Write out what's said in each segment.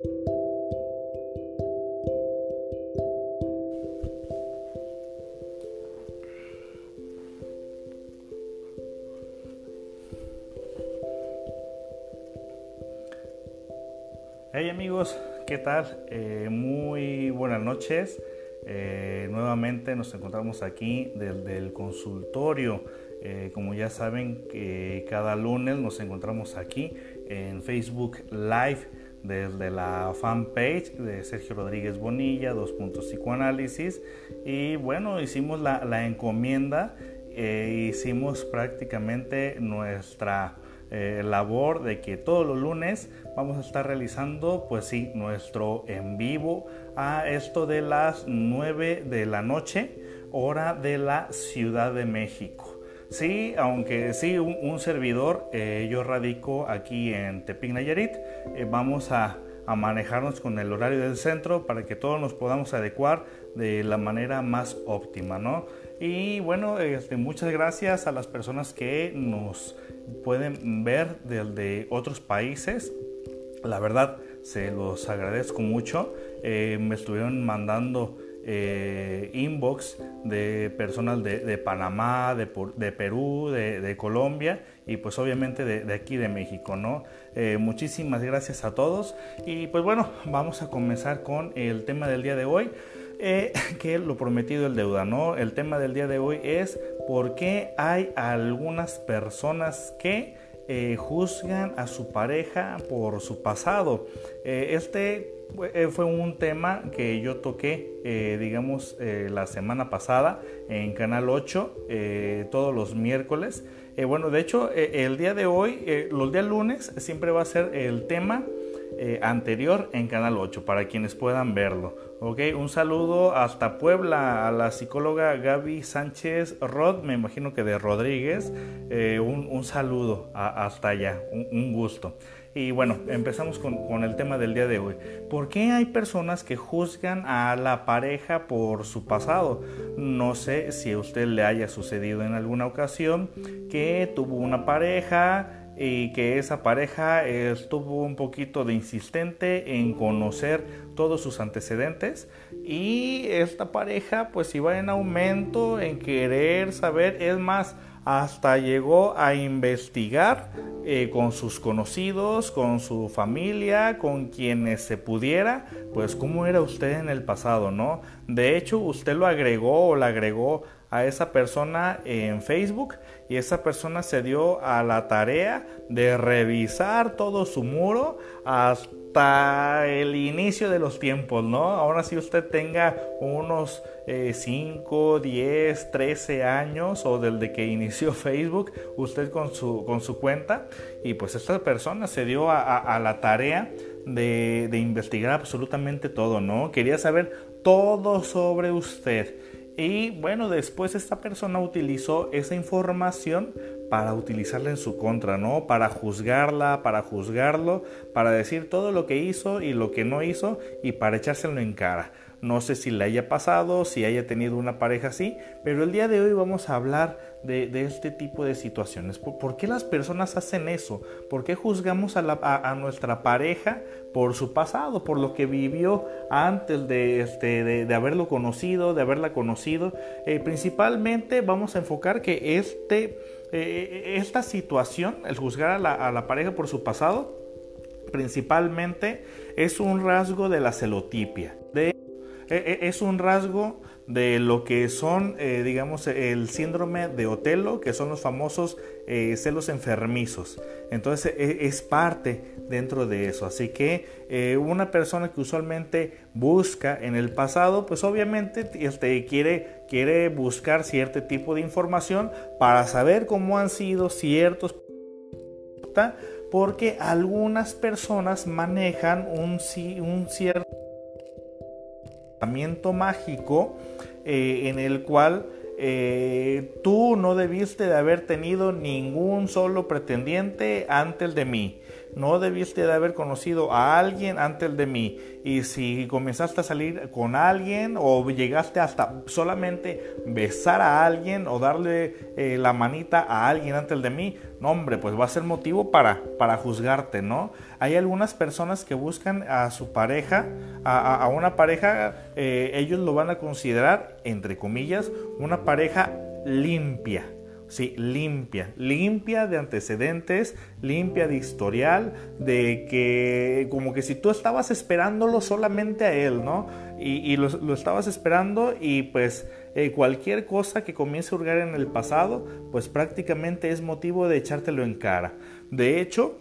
Hey amigos, ¿qué tal? Eh, muy buenas noches. Eh, nuevamente nos encontramos aquí desde el consultorio. Eh, como ya saben, cada lunes nos encontramos aquí en Facebook Live desde la fanpage de Sergio Rodríguez Bonilla, dos puntos psicoanálisis. Y bueno, hicimos la, encomienda, hicimos prácticamente nuestra eh, labor de que todos los lunes vamos a estar realizando pues sí nuestro en vivo a esto de las 9 de la noche hora de la Ciudad de México. Sí, aunque sí, un, servidor, eh, yo radico aquí en Tepic Nayarit, eh, vamos a, a, manejarnos con el horario del centro para que todos nos podamos adecuar de la manera más óptima, ¿no? Y bueno, este, muchas gracias a las personas que nos pueden ver desde otros países. La verdad, se los agradezco mucho. Eh, me estuvieron mandando eh, inbox de personas de, Panamá, de, Perú, de, Colombia y pues obviamente de, aquí de México, ¿no? Eh, muchísimas gracias a todos y pues bueno, vamos a comenzar con el tema del día de hoy. que lo prometido el deuda, ¿no? El tema del día de hoy es por qué hay algunas personas que eh, juzgan a su pareja por su pasado. Eh, este eh, fue un tema que yo toqué, digamos, la semana pasada en Canal 8, todos los miércoles. bueno, de hecho, el día de hoy, los días lunes, siempre va a ser el tema eh, anterior en Canal 8 para quienes puedan verlo. Ok, un saludo hasta Puebla a la psicóloga Gaby Sánchez Rod, me imagino que de Rodríguez. Eh, un, saludo hasta allá, un, gusto. Y bueno, empezamos con, el tema del día de hoy. ¿Por qué hay personas que juzgan a la pareja por su pasado? No sé si a usted le haya sucedido en alguna ocasión que tuvo una pareja, y que esa pareja estuvo un poquito de insistente en conocer todos sus antecedentes y esta pareja pues iba en aumento en querer saber, es más, hasta llegó a investigar eh, con sus conocidos, con su familia, con quienes se pudiera, pues cómo era usted en el pasado, ¿no? De hecho, usted lo agregó o la agregó a esa persona en Facebook y esa persona se dio a la tarea de revisar todo su muro hasta el inicio de los tiempos, ¿no? Ahora si usted tenga unos 5, 10, 13 años o desde que inició Facebook, usted con su, con su cuenta y pues esta persona se dio a, la tarea de, de investigar absolutamente todo, ¿no? Quería saber todo sobre usted y bueno, después esta persona utilizó esa información para utilizarla en su contra, ¿no? Para juzgarla, para juzgarlo, para decir todo lo que hizo y lo que no hizo y para echárselo en cara. No sé si le haya pasado, si haya tenido una pareja así, pero el día de hoy vamos a hablar de, este tipo de situaciones. ¿Por, qué las personas hacen eso? ¿Por qué juzgamos a, nuestra pareja por su pasado, por lo que vivió antes de, este, de, haberlo conocido, de haberla conocido? Eh, principalmente vamos a enfocar que este, eh, esta situación, el juzgar a la, pareja por su pasado, principalmente es un rasgo de la celotipia. Es un rasgo de lo que son, eh, digamos, el síndrome de Otelo, que son los famosos eh, celos enfermizos. Entonces e, es parte dentro de eso. Así que eh, una persona que usualmente busca en el pasado, pues obviamente este, quiere, quiere buscar cierto tipo de información para saber cómo han sido ciertos porque algunas personas manejan un, un cierto mágico eh, en el cual eh, tú no debiste de haber tenido ningún solo pretendiente antes de mí. No debiste de haber conocido a alguien antes de mí. Y si comenzaste a salir con alguien o llegaste hasta solamente besar a alguien o darle eh, la manita a alguien antes de mí, no hombre, pues va a ser motivo para, para juzgarte, ¿no? Hay algunas personas que buscan a su pareja, a, una pareja, eh, ellos lo van a considerar, entre comillas, una pareja limpia Sí, limpia, limpia de antecedentes, limpia de historial, de que como que si tú estabas esperándolo solamente a él, ¿no? Y, lo, estabas esperando y pues eh, cualquier cosa que comience a hurgar en el pasado, pues prácticamente es motivo de echártelo en cara. De hecho,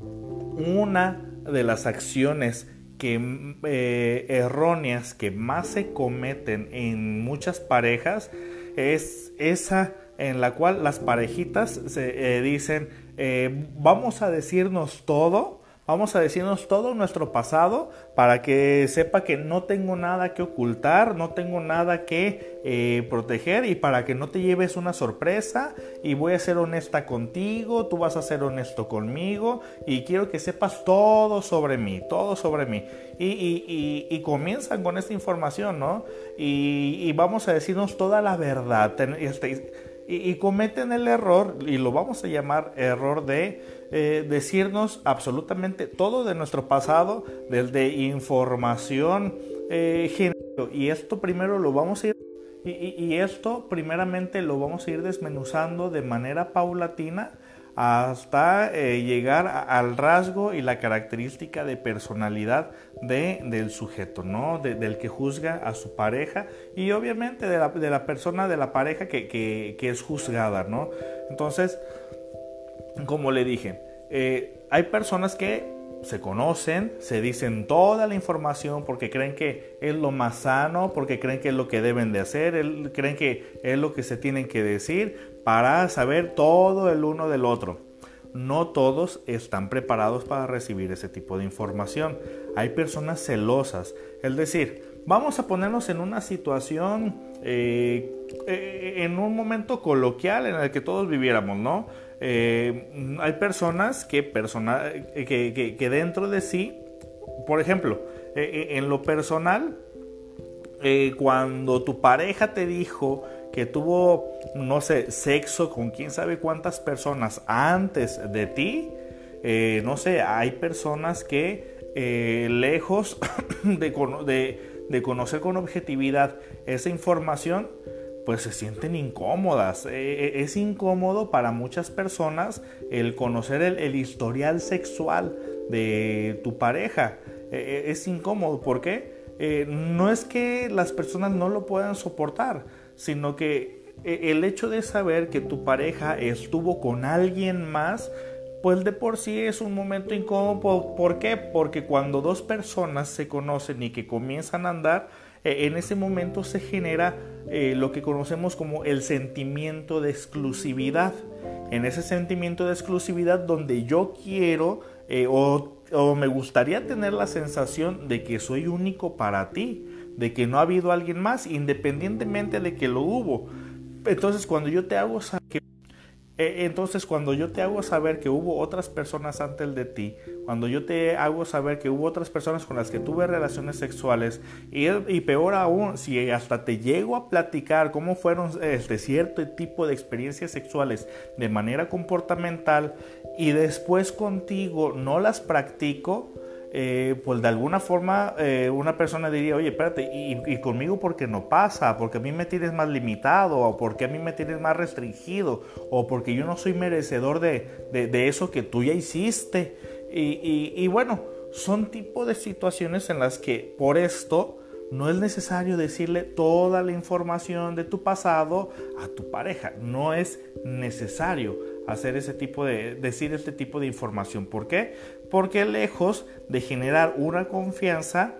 una de las acciones que, eh, erróneas que más se cometen en muchas parejas es esa en la cual las parejitas se eh, dicen, eh, vamos a decirnos todo, vamos a decirnos todo nuestro pasado para que sepa que no tengo nada que ocultar, no tengo nada que eh, proteger y para que no te lleves una sorpresa y voy a ser honesta contigo, tú vas a ser honesto conmigo y quiero que sepas todo sobre mí, todo sobre mí. Y, comienzan con esta información, ¿no? Y, vamos a decirnos toda la verdad. Este, y, cometen el error, y lo vamos a llamar error de eh, decirnos absolutamente todo de nuestro pasado, desde información eh, general. Y esto primero lo vamos a ir y, esto primeramente lo vamos a ir desmenuzando de manera paulatina hasta eh, llegar al rasgo y la característica de personalidad de, del sujeto, ¿no? del que juzga a su pareja y obviamente de la, persona de la pareja que, es juzgada, ¿no? Entonces, como le dije, eh, hay personas que se conocen, se dicen toda la información porque creen que es lo más sano, porque creen que es lo que deben de hacer, creen que es lo que se tienen que decir para saber todo el uno del otro. No todos están preparados para recibir ese tipo de información. Hay personas celosas, es decir, vamos a ponernos en una situación, eh, eh, en un momento coloquial en el que todos viviéramos, ¿no? Eh, hay personas que, que, dentro de sí, por ejemplo, en lo personal, cuando tu pareja te dijo que tuvo, no sé, sexo con quién sabe cuántas personas antes de ti, no sé, hay personas que lejos de, de conocer con objetividad esa información, pues se sienten incómodas. E, e, es incómodo para muchas personas el conocer el, historial sexual de tu pareja. E, es incómodo. ¿Por qué? Eh, no es que las personas no lo puedan soportar, sino que el hecho de saber que tu pareja estuvo con alguien más, pues de por sí es un momento incómodo. ¿Por qué? Porque cuando dos personas se conocen y que comienzan a andar, eh, en ese momento se genera eh, lo que conocemos como el sentimiento de exclusividad. En ese sentimiento de exclusividad donde yo quiero eh, o, me gustaría tener la sensación de que soy único para ti, de que no ha habido alguien más, independientemente de que lo hubo. Entonces cuando yo te hago saber e, entonces, cuando yo te hago saber que hubo otras personas antes de ti, cuando yo te hago saber que hubo otras personas con las que tuve relaciones sexuales, y, y peor aún, si hasta te llego a platicar cómo fueron este cierto tipo de experiencias sexuales de manera comportamental, y después contigo no las practico, eh, pues de alguna forma eh, una persona diría, oye, espérate, y, conmigo porque no pasa, porque a mí me tienes más limitado, o porque a mí me tienes más restringido, o porque yo no soy merecedor de, de, eso que tú ya hiciste. Y, y, bueno, son tipo de situaciones en las que por esto no es necesario decirle toda la información de tu pasado a tu pareja, no es necesario hacer ese tipo de decir este tipo de información. ¿Por qué? Porque lejos de generar una confianza,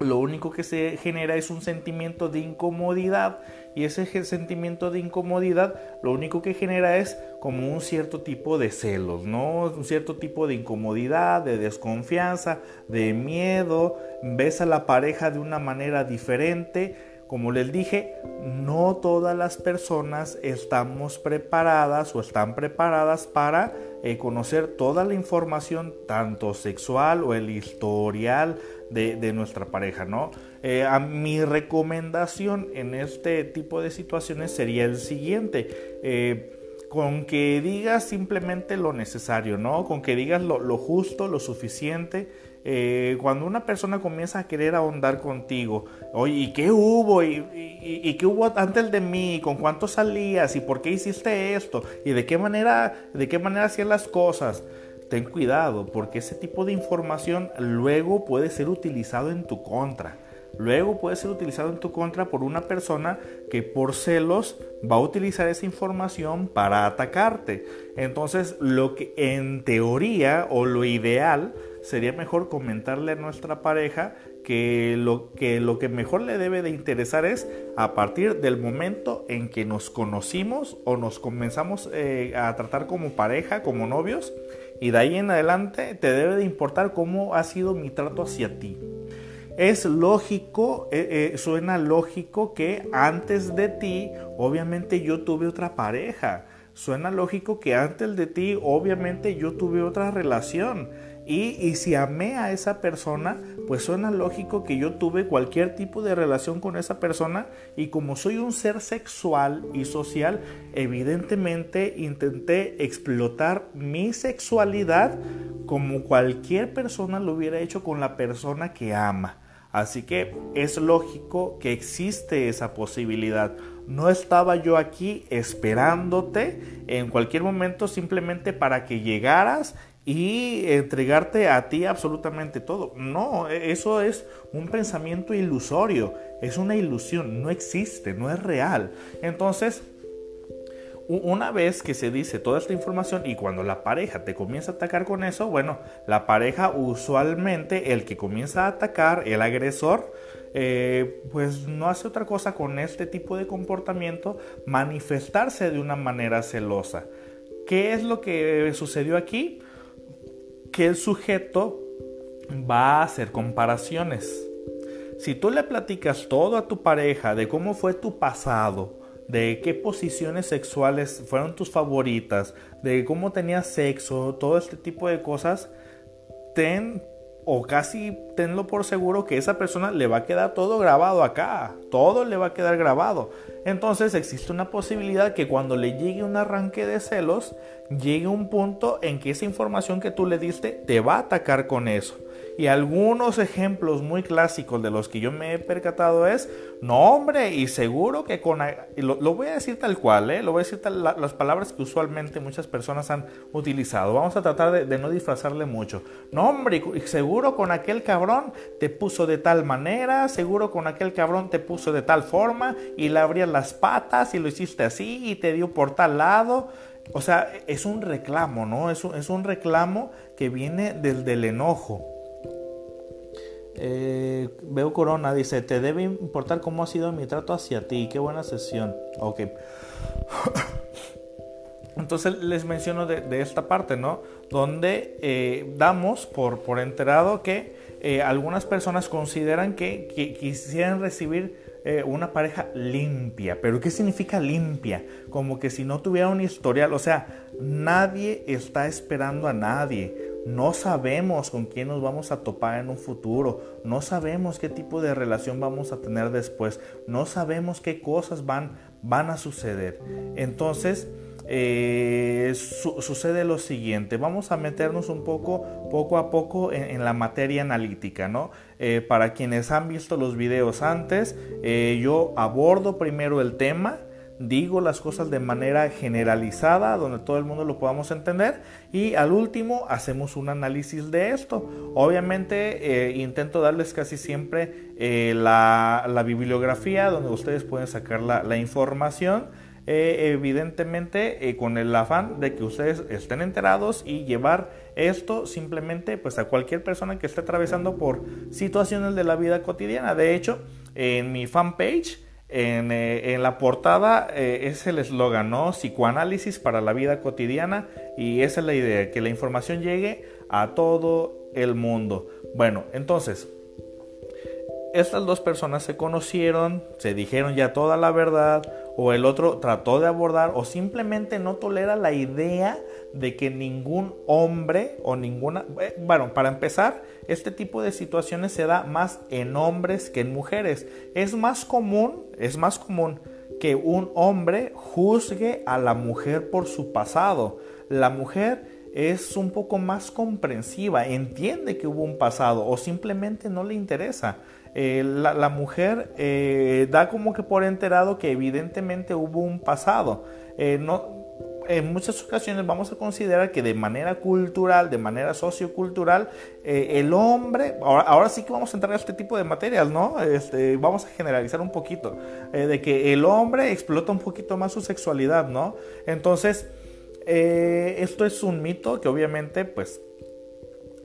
lo único que se genera es un sentimiento de incomodidad y ese sentimiento de incomodidad lo único que genera es como un cierto tipo de celos, ¿no? Un cierto tipo de incomodidad, de desconfianza, de miedo, ves a la pareja de una manera diferente, como les dije, no todas las personas estamos preparadas o están preparadas para eh, conocer toda la información, tanto sexual o el historial de, nuestra pareja, ¿no? Eh, a mi recomendación en este tipo de situaciones sería el siguiente. Eh, con que digas simplemente lo necesario, ¿no? Con que digas lo, justo, lo suficiente. Cuando una persona comienza a querer ahondar contigo, oye, ¿y qué hubo? ¿Y, qué hubo antes de mí? ¿Con cuánto salías? ¿Y por qué hiciste esto? ¿Y de qué manera, de qué manera hacías las cosas? Ten cuidado, porque ese tipo de información luego puede ser utilizado en tu contra. Luego puede ser utilizado en tu contra por una persona que por celos va a utilizar esa información para atacarte. Entonces, lo que en teoría o lo ideal sería mejor comentarle a nuestra pareja que lo que, lo que mejor le debe de interesar es a partir del momento en que nos conocimos o nos comenzamos eh, a tratar como pareja, como novios, y de ahí en adelante te debe de importar cómo ha sido mi trato hacia ti. Es lógico, eh, eh, suena lógico que antes de ti, obviamente yo tuve otra pareja. Suena lógico que antes de ti, obviamente yo tuve otra relación. Y, si amé a esa persona, pues suena lógico que yo tuve cualquier tipo de relación con esa persona y como soy un ser sexual y social, evidentemente intenté explotar mi sexualidad como cualquier persona lo hubiera hecho con la persona que ama. Así que es lógico que existe esa posibilidad. No estaba yo aquí esperándote en cualquier momento simplemente para que llegaras y entregarte a ti absolutamente todo. No, e-, eso es un pensamiento ilusorio, es una ilusión, no existe, no es real. Entonces, una vez que se dice toda esta información y cuando la pareja te comienza a atacar con eso, bueno, la pareja usualmente, el que comienza a atacar, el agresor, eh, pues no hace otra cosa con este tipo de comportamiento, manifestarse de una manera celosa. ¿Qué es lo que sucedió aquí? Que el sujeto va a hacer comparaciones. Si tú le platicas todo a tu pareja de cómo fue tu pasado, de qué posiciones sexuales fueron tus favoritas, de cómo tenías sexo, todo este tipo de cosas, ten o casi tenlo por seguro que esa persona le va a quedar todo grabado acá, todo le va a quedar grabado. Entonces existe una posibilidad que cuando le llegue un arranque de celos, llegue un punto en que esa información que tú le diste te va a atacar con eso. Y algunos ejemplos muy clásicos de los que yo me he percatado es, no hombre, y seguro que con... Lo, voy a decir tal cual, ¿eh? lo voy a decir las palabras que usualmente muchas personas han utilizado. Vamos a tratar de, no disfrazarle mucho. No hombre, y seguro con aquel cabrón te puso de tal manera, seguro con aquel cabrón te puso de tal forma y le abrías las patas y lo hiciste así y te dio por tal lado. O sea, es un reclamo, ¿no? Es un, es un reclamo que viene del, del enojo. Eh, veo Corona, dice, te debe importar cómo ha sido mi trato hacia ti. Qué buena sesión. Ok. Entonces les menciono de, esta parte, ¿no? Donde eh, damos por, enterado que eh, algunas personas consideran que, que quisieran recibir una pareja limpia. Pero ¿qué significa limpia? Como que si no tuviera un historial. O sea, nadie está esperando a nadie. No sabemos con quién nos vamos a topar en un futuro. No sabemos qué tipo de relación vamos a tener después. No sabemos qué cosas van, van a suceder. Entonces, eh, sucede lo siguiente. Vamos a meternos un poco, poco a poco en, la materia analítica, ¿no? Eh, para quienes han visto los videos antes, eh, yo abordo primero el tema digo las cosas de manera generalizada, donde todo el mundo lo podamos entender, y al último hacemos un análisis de esto. Obviamente eh, intento darles casi siempre eh, la, bibliografía donde ustedes pueden sacar la, información. Eh, evidentemente con el afán de que ustedes estén enterados y llevar esto simplemente pues a cualquier persona que esté atravesando por situaciones de la vida cotidiana. De hecho, en mi fanpage eh, en, la portada eh, es el eslogan, ¿no? Psicoanálisis para la vida cotidiana y esa es la idea, que la información llegue a todo el mundo. Bueno, entonces, estas dos personas se conocieron, se dijeron ya toda la verdad, o el otro trató de abordar o simplemente no tolera la idea de que ningún hombre o ninguna... Eh, bueno, para empezar, este tipo de situaciones se da más en hombres que en mujeres. Es más común, es más común que un hombre juzgue a la mujer por su pasado. La mujer es un poco más comprensiva, entiende que hubo un pasado o simplemente no le interesa. Eh, la, mujer eh, da como que por enterado que evidentemente hubo un pasado. Eh, no, en muchas ocasiones vamos a considerar que de manera cultural, de manera sociocultural, el hombre, ahora, sí que vamos a entrar a este tipo de materias, ¿no? Este, vamos a generalizar un poquito, de que el hombre explota un poquito más su sexualidad, ¿no? Entonces, esto es un mito que obviamente pues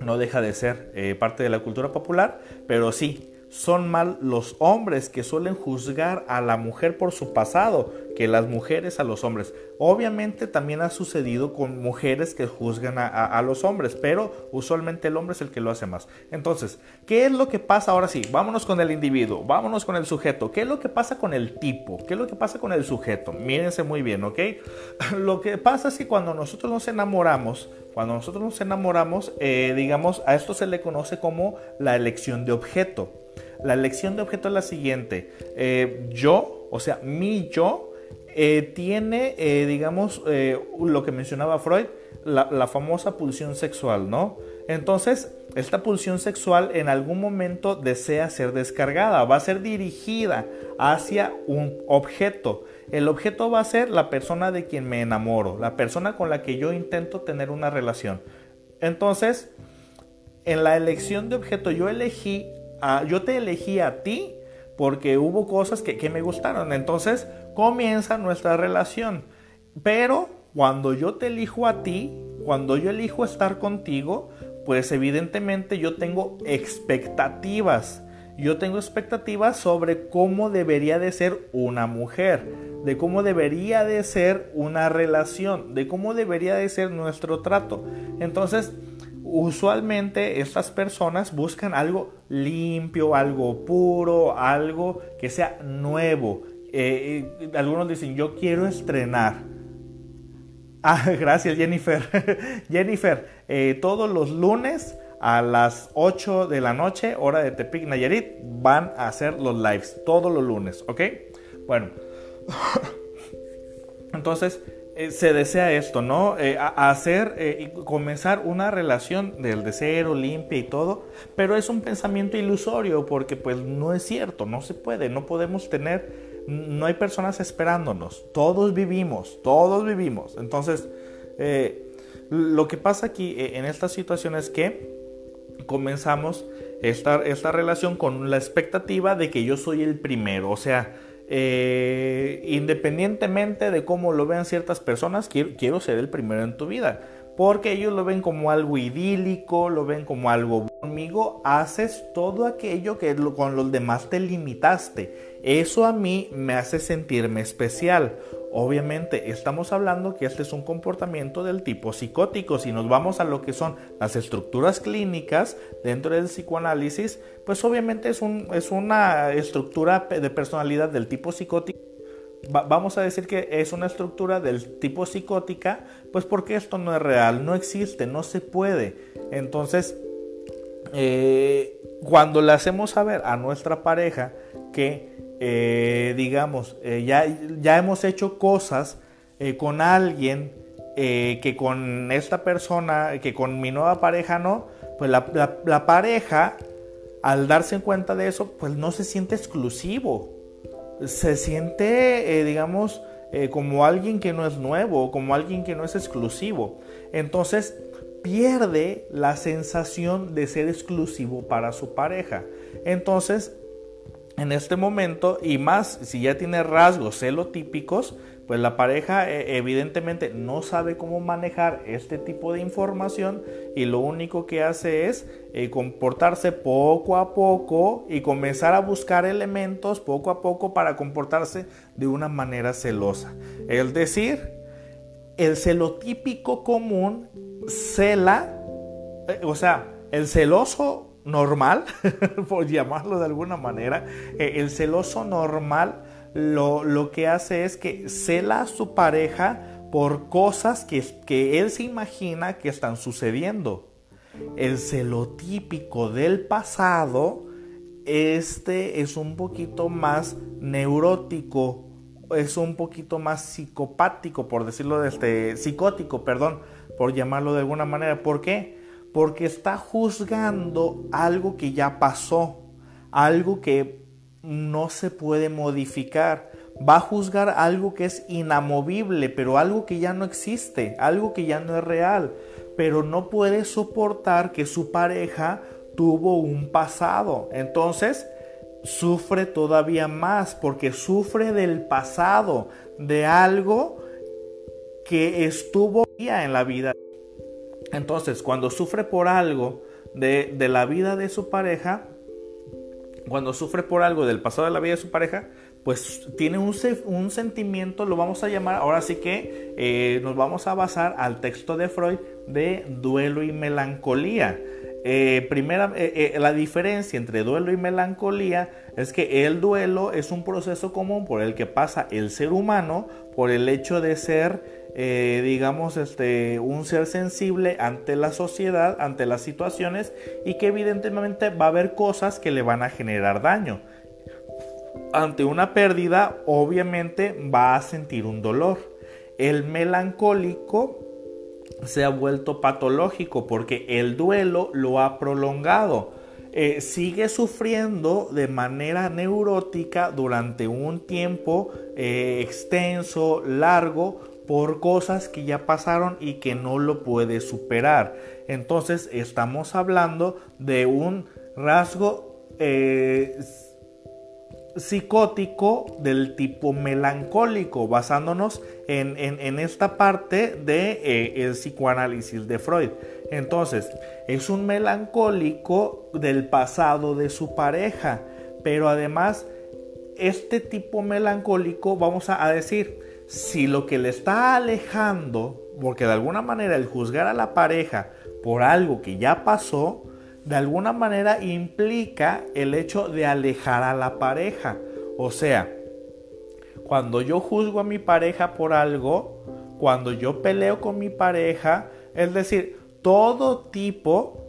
no deja de ser parte de la cultura popular, pero sí, son mal los hombres que suelen juzgar a la mujer por su pasado que las mujeres a los hombres. Obviamente también ha sucedido con mujeres que juzgan a, los hombres, pero usualmente el hombre es el que lo hace más. Entonces, ¿qué es lo que pasa ahora sí? Vámonos con el individuo, vámonos con el sujeto. ¿Qué es lo que pasa con el tipo? ¿Qué es lo que pasa con el sujeto? Mírense muy bien, ¿ok? Lo que pasa es que cuando nosotros nos enamoramos, cuando nosotros nos enamoramos, eh, digamos, a esto se le conoce como la elección de objeto. La elección de objeto es la siguiente. Eh, yo, o sea, mi yo, eh, tiene, eh, digamos, lo que mencionaba Freud, la, famosa pulsión sexual, ¿no? Entonces, esta pulsión sexual en algún momento desea ser descargada, va a ser dirigida hacia un objeto. El objeto va a ser la persona de quien me enamoro, la persona con la que yo intento tener una relación. Entonces, en la elección de objeto yo elegí yo te elegí a ti porque hubo cosas que, me gustaron. Entonces comienza nuestra relación. Pero cuando yo te elijo a ti, cuando yo elijo estar contigo, pues evidentemente yo tengo expectativas. Yo tengo expectativas sobre cómo debería de ser una mujer, de cómo debería de ser una relación, de cómo debería de ser nuestro trato. Entonces, usualmente estas personas buscan algo limpio, algo puro, algo que sea nuevo. Eh, eh, algunos dicen, yo quiero estrenar. Ah, gracias Jennifer. Jennifer, eh, todos los lunes a las 8 de la noche, hora de Tepic Nayarit, van a hacer los lives. Todos los lunes, ¿ok? Bueno. Entonces, eh, se desea esto, ¿no? Eh, hacer eh, y comenzar una relación del deseo limpia y todo, pero es un pensamiento ilusorio porque pues no es cierto, no se puede, no podemos tener, no hay personas esperándonos, todos vivimos, todos vivimos. Entonces, lo que pasa aquí en esta situación es que comenzamos esta, esta relación con la expectativa de que yo soy el primero, o sea, eh, independientemente de cómo lo vean ciertas personas, quiero, quiero ser el primero en tu vida. Porque ellos lo ven como algo idílico, lo ven como algo conmigo, haces todo aquello que con los demás te limitaste. Eso a mí me hace sentirme especial. Obviamente estamos hablando que este es un comportamiento del tipo psicótico. Si nos vamos a lo que son las estructuras clínicas dentro del psicoanálisis, pues obviamente es, un, es una estructura de personalidad del tipo psicótico. vamos a decir que es una estructura del tipo psicótica, pues porque esto no es real, no existe, no se puede. Entonces, eh, cuando le hacemos saber a nuestra pareja que eh, digamos, eh, ya, ya hemos hecho cosas eh, con alguien que con esta persona, que con mi nueva pareja no, pues la, pareja, al darse cuenta de eso, pues no se siente exclusivo. Se siente, digamos, como alguien que no es nuevo, como alguien que no es exclusivo. Entonces, pierde la sensación de ser exclusivo para su pareja. Entonces, en este momento y más si ya tiene rasgos celotípicos, pues la pareja eh, evidentemente no sabe cómo manejar este tipo de información y lo único que hace es eh, comportarse poco a poco y comenzar a buscar elementos poco a poco para comportarse de una manera celosa. Es decir, el celotípico común cela, eh, o sea, el celoso normal, por llamarlo de alguna manera, eh, el celoso normal lo, lo que hace es que cela a su pareja por cosas que, que él se imagina que están sucediendo. El celotípico del pasado, este es un poquito más neurótico, es un poquito más psicopático, por decirlo de este, psicótico, perdón, por llamarlo de alguna manera. ¿Por qué? Porque está juzgando algo que ya pasó, algo que no se puede modificar va a juzgar algo que es inamovible, pero algo que ya no existe, algo que ya no es real, pero no puede soportar que su pareja tuvo un pasado. Entonces, sufre todavía más porque sufre del pasado, de algo que estuvo en la vida. Entonces, cuando sufre por algo de, de la vida de su pareja, cuando sufre por algo del pasado de la vida de su pareja, pues tiene un, un sentimiento, lo vamos a llamar, ahora sí que eh, nos vamos a basar al texto de Freud de duelo y melancolía. Eh, primera, eh, la diferencia entre duelo y melancolía es que el duelo es un proceso común por el que pasa el ser humano por el hecho de ser digamos, este, un ser sensible ante la sociedad, ante las situaciones y que evidentemente va a haber cosas que le van a generar daño ante una pérdida obviamente va a sentir un dolor. El melancólico se ha vuelto patológico porque el duelo lo ha prolongado. Eh, sigue sufriendo de manera neurótica durante un tiempo eh, extenso, largo, por cosas que ya pasaron y que no lo puede superar. Entonces estamos hablando de un rasgo eh, psicótico del tipo melancólico, basándonos en, esta parte del de, eh, psicoanálisis de Freud. Entonces, es un melancólico del pasado de su pareja, pero además, este tipo melancólico, vamos a decir, si lo que le está alejando, porque de alguna manera el juzgar a la pareja por algo que ya pasó, de alguna manera implica el hecho de alejar a la pareja. O sea, cuando yo juzgo a mi pareja por algo, cuando yo peleo con mi pareja, es decir, todo tipo,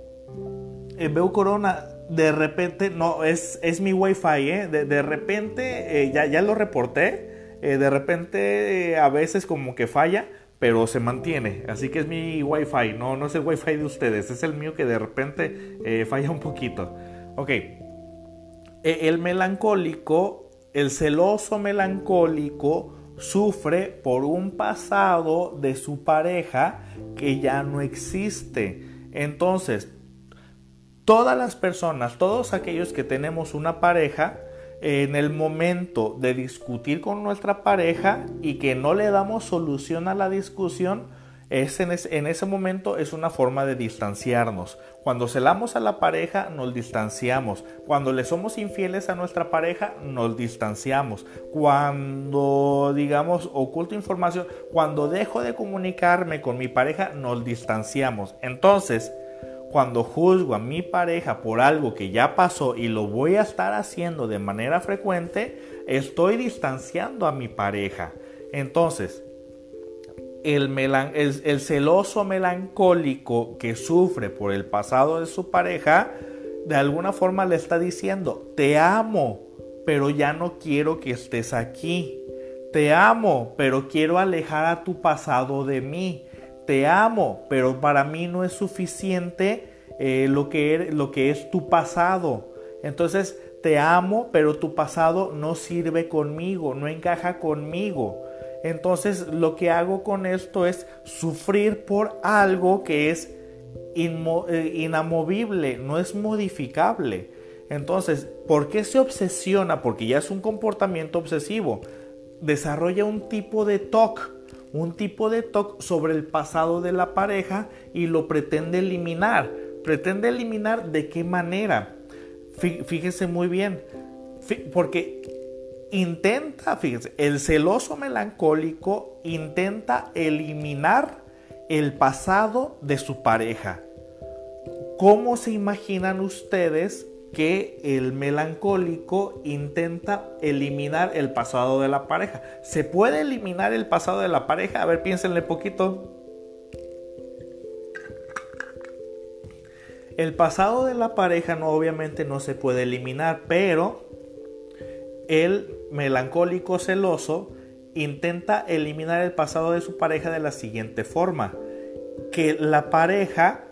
eh, veo corona, de repente, no, es, es mi wifi, ¿eh? de, repente, eh, ya, ya lo reporté, eh, de repente a veces como que falla, pero se mantiene. Así que es mi wifi, no, no es el wifi de ustedes, es el mío que de repente eh, falla un poquito. Ok, e, el melancólico, el celoso melancólico, sufre por un pasado de su pareja que ya no existe. Entonces, todas las personas, todos aquellos que tenemos una pareja, en el momento de discutir con nuestra pareja y que no le damos solución a la discusión, es en, ese, momento es una forma de distanciarnos. Cuando celamos a la pareja, nos distanciamos. Cuando le somos infieles a nuestra pareja, nos distanciamos. Cuando, digamos, oculto información, cuando dejo de comunicarme con mi pareja, nos distanciamos. Entonces, cuando juzgo a mi pareja por algo que ya pasó y lo voy a estar haciendo de manera frecuente, estoy distanciando a mi pareja. Entonces, el, el, celoso melancólico que sufre por el pasado de su pareja, de alguna forma le está diciendo, te amo, pero ya no quiero que estés aquí. Te amo, pero quiero alejar a tu pasado de mí te amo, pero para mí no es suficiente eh, lo, que er, lo que es tu pasado. Entonces, te amo, pero tu pasado no sirve conmigo, no encaja conmigo. Entonces, lo que hago con esto es sufrir por algo que es eh, inamovible, no es modificable. Entonces, ¿por qué se obsesiona? Porque ya es un comportamiento obsesivo. Desarrolla un tipo de TOC un tipo de TOC sobre el pasado de la pareja y lo pretende eliminar. Pretende eliminar de qué manera. Fíjese muy bien, porque intenta, fíjese, el celoso melancólico intenta eliminar el pasado de su pareja. ¿Cómo se imaginan ustedes que el melancólico intenta eliminar el pasado de la pareja. ¿Se puede eliminar el pasado de la pareja? A ver, piénsenle poquito. El pasado de la pareja no obviamente no se puede eliminar, pero el melancólico celoso intenta eliminar el pasado de su pareja de la siguiente forma. Que la pareja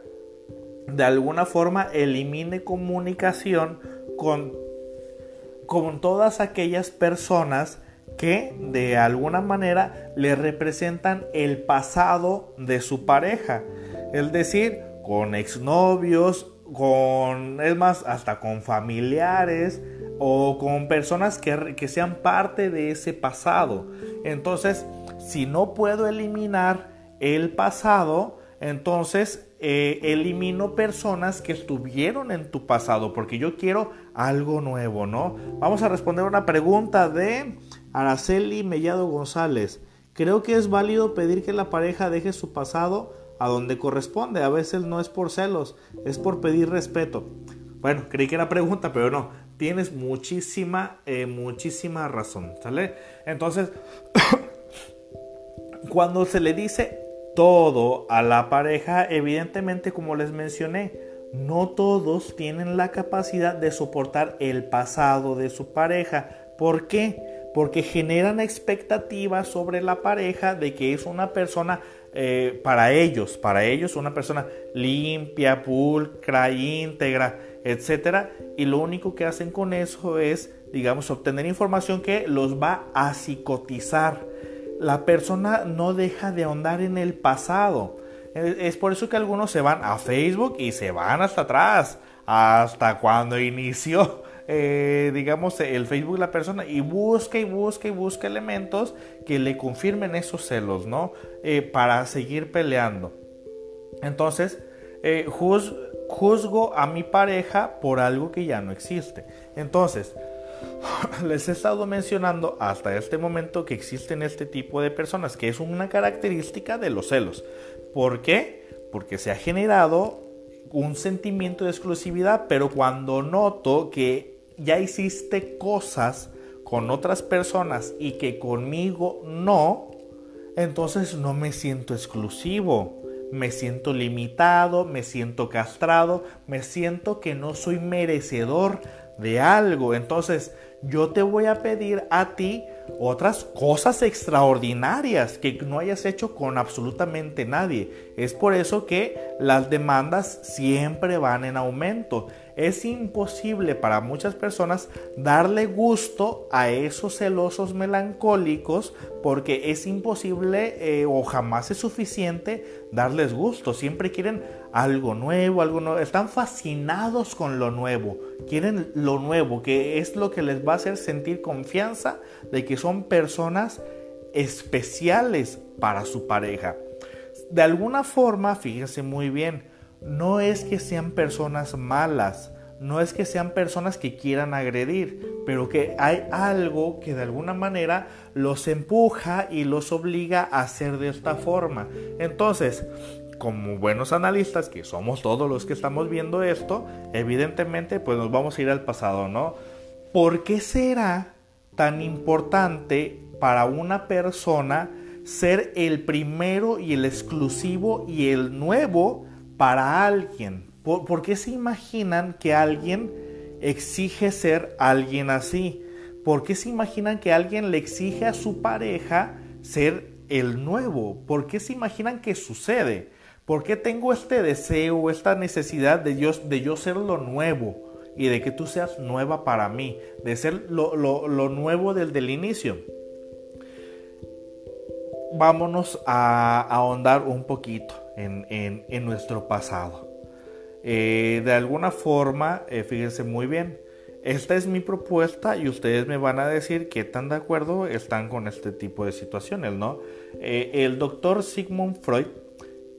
de alguna forma elimine comunicación con, con todas aquellas personas que de alguna manera le representan el pasado de su pareja. Es decir, con exnovios, con, es más, hasta con familiares o con personas que, que sean parte de ese pasado. Entonces, si no puedo eliminar el pasado, entonces eh, elimino personas que estuvieron en tu pasado, porque yo quiero algo nuevo, ¿no? Vamos a responder una pregunta de Araceli Mellado González. Creo que es válido pedir que la pareja deje su pasado a donde corresponde. A veces no es por celos, es por pedir respeto. Bueno, creí que era pregunta, pero no. Tienes muchísima, eh, muchísima razón, ¿sale? Entonces, cuando se le dice todo a la pareja, evidentemente como les mencioné, no todos tienen la capacidad de soportar el pasado de su pareja. ¿Por qué? Porque generan expectativas sobre la pareja de que es una persona eh, para ellos, para ellos una persona limpia, pulcra, íntegra, etc. Y lo único que hacen con eso es, digamos, obtener información que los va a psicotizar la persona no deja de ahondar en el pasado. Es por eso que algunos se van a Facebook y se van hasta atrás, hasta cuando inició, eh, digamos, el Facebook la persona y busca y busca y busca elementos que le confirmen esos celos, ¿no? Eh, para seguir peleando. Entonces, eh, juzgo a mi pareja por algo que ya no existe. Entonces, les he estado mencionando hasta este momento que existen este tipo de personas, que es una característica de los celos. ¿Por qué? Porque se ha generado un sentimiento de exclusividad, pero cuando noto que ya hiciste cosas con otras personas y que conmigo no, entonces no me siento exclusivo, me siento limitado, me siento castrado, me siento que no soy merecedor de algo. Entonces yo te voy a pedir a ti otras cosas extraordinarias que no hayas hecho con absolutamente nadie. Es por eso que las demandas siempre van en aumento. Es imposible para muchas personas darle gusto a esos celosos melancólicos porque es imposible eh, o jamás es suficiente darles gusto. Siempre quieren algo nuevo, algo nuevo. Están fascinados con lo nuevo. Quieren lo nuevo, que es lo que les va a hacer sentir confianza de que son personas especiales para su pareja. De alguna forma, fíjense muy bien, no es que sean personas malas, no es que sean personas que quieran agredir, pero que hay algo que de alguna manera los empuja y los obliga a hacer de esta forma. Entonces, como buenos analistas, que somos todos los que estamos viendo esto, evidentemente pues nos vamos a ir al pasado, ¿no? ¿Por qué será tan importante para una persona ser el primero y el exclusivo y el nuevo para alguien? ¿Por, qué se imaginan que alguien exige ser alguien así? ¿Por qué se imaginan que alguien le exige a su pareja ser el nuevo? ¿Por qué se imaginan que sucede? ¿Por qué tengo este deseo, esta necesidad de yo, de yo ser lo nuevo y de que tú seas nueva para mí, de ser lo, nuevo desde el inicio? Vámonos a, ahondar un poquito en nuestro pasado. Eh, de alguna forma, eh, fíjense muy bien, esta es mi propuesta y ustedes me van a decir qué tan de acuerdo están con este tipo de situaciones, ¿no? Eh, el doctor Sigmund Freud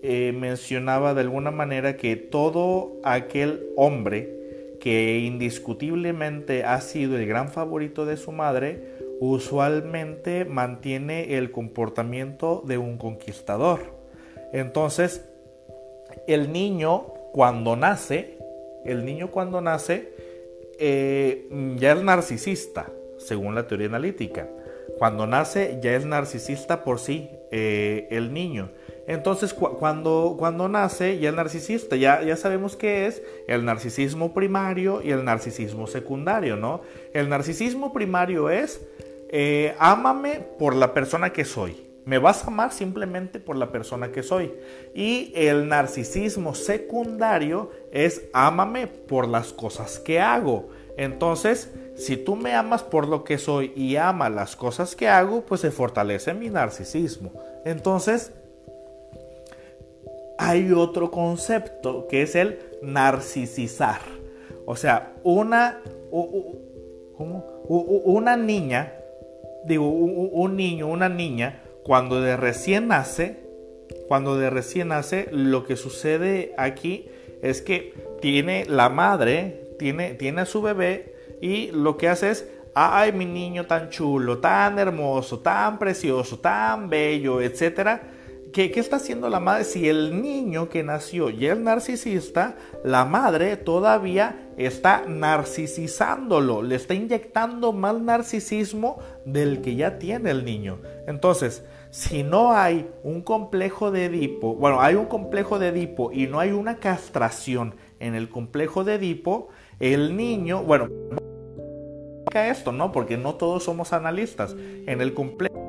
mencionaba de alguna manera que todo aquel hombre que indiscutiblemente ha sido el gran favorito de su madre, usualmente mantiene el comportamiento de un conquistador. Entonces, el niño cuando nace, el niño cuando nace, eh, ya es narcisista, según la teoría analítica. Cuando nace ya es narcisista por sí eh, el niño. Entonces cuando, cuando nace ya es narcisista, ya, ya sabemos qué es el narcisismo primario y el narcisismo secundario, ¿no? El narcisismo primario es, eh, ámame por la persona que soy. Me vas a amar simplemente por la persona que soy. Y el narcisismo secundario es ámame por las cosas que hago. Entonces, si tú me amas por lo que soy y ama las cosas que hago, pues se fortalece mi narcisismo. Entonces, hay otro concepto que es el narcisizar. O sea, una, una niña, digo, un niño, una niña, cuando de recién nace, cuando de recién nace, lo que sucede aquí es que tiene la madre, tiene, tiene a su bebé y lo que hace es, ay, mi niño tan chulo, tan hermoso, tan precioso, tan bello, etcétera. ¿Qué, ¿Qué, está haciendo la madre? Si el niño que nació y es narcisista, la madre todavía está narcisizándolo, le está inyectando más narcisismo del que ya tiene el niño. Entonces, si no hay un complejo de Edipo, bueno, hay un complejo de Edipo y no hay una castración en el complejo de Edipo, el niño, bueno, esto, ¿no? Porque no todos somos analistas. En el complejo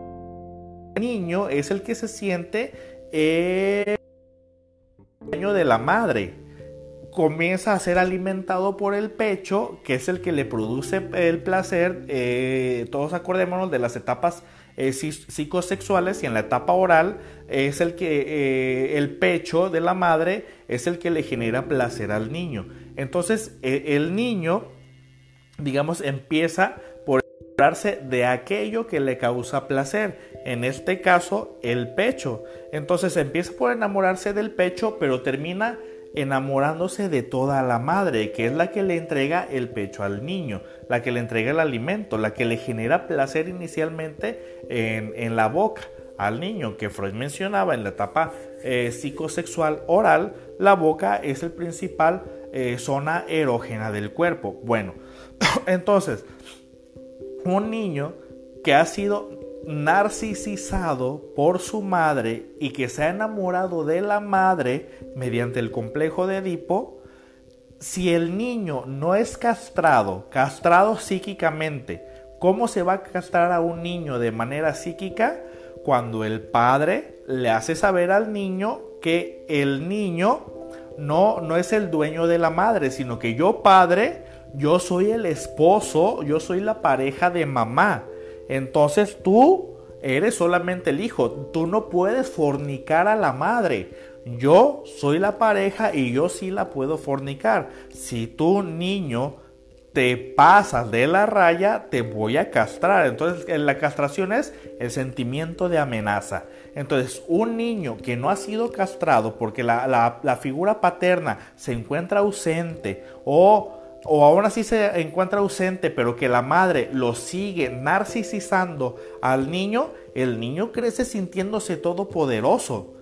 niño es el que se siente el dueño de la madre. Comienza a ser alimentado por el pecho, que es el que le produce el placer. Eh, todos acordémonos de las etapas eh, psicosexuales y en la etapa oral es el que eh, el pecho de la madre es el que le genera placer al niño. Entonces el niño digamos, empieza de aquello que le causa placer. En este caso, el pecho. Entonces empieza por enamorarse del pecho, pero termina enamorándose de toda la madre, que es la que le entrega el pecho al niño, la que le entrega el alimento, la que le genera placer inicialmente en, la boca al niño, que Freud mencionaba en la etapa eh, psicosexual oral, la boca es el principal eh, zona erógena del cuerpo. Bueno, entonces, un niño que ha sido narcisizado por su madre y que se ha enamorado de la madre mediante el complejo de Edipo, si el niño no es castrado, castrado psíquicamente, ¿cómo se va a castrar a un niño de manera psíquica? Cuando el padre le hace saber al niño que el niño no, no es el dueño de la madre, sino que yo padre yo soy el esposo, yo soy la pareja de mamá. Entonces tú eres solamente el hijo, tú no puedes fornicar a la madre. Yo soy la pareja y yo sí la puedo fornicar. Si tú niño te pasas de la raya, te voy a castrar. Entonces la castración es el sentimiento de amenaza. Entonces un niño que no ha sido castrado porque la, la figura paterna se encuentra ausente o o aún así se encuentra ausente, pero que la madre lo sigue narcisizando al niño, el niño crece sintiéndose todopoderoso.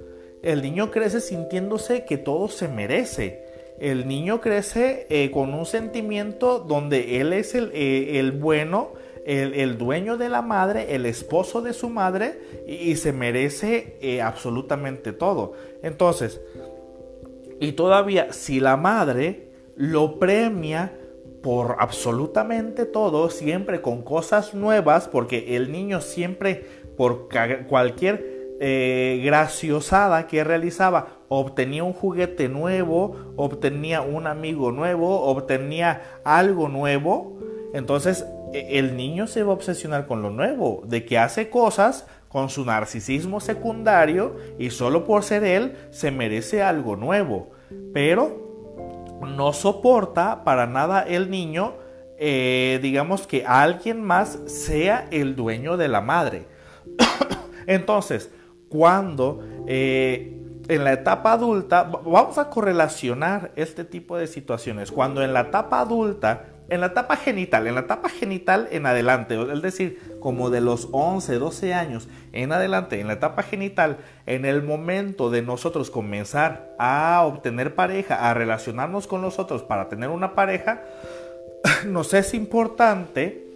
El niño crece sintiéndose que todo se merece. El niño crece eh, con un sentimiento donde él es el, eh, bueno, el, dueño de la madre, el esposo de su madre y, se merece eh, absolutamente todo. Entonces, y todavía si la madre lo premia por absolutamente todo, siempre con cosas nuevas, porque el niño siempre, por cualquier eh, graciosada que realizaba, obtenía un juguete nuevo, obtenía un amigo nuevo, obtenía algo nuevo. Entonces e, el niño se va a obsesionar con lo nuevo, de que hace cosas con su narcisismo secundario y solo por ser él se merece algo nuevo. Pero no soporta para nada el niño, eh, digamos que alguien más sea el dueño de la madre. Entonces, cuando eh, en la etapa adulta, vamos a correlacionar este tipo de situaciones. Cuando en la etapa adulta en la etapa genital, en la etapa genital en adelante, es decir, como de los 11, 12 años en adelante, en la etapa genital, en el momento de nosotros comenzar a obtener pareja, a relacionarnos con nosotros para tener una pareja, nos es importante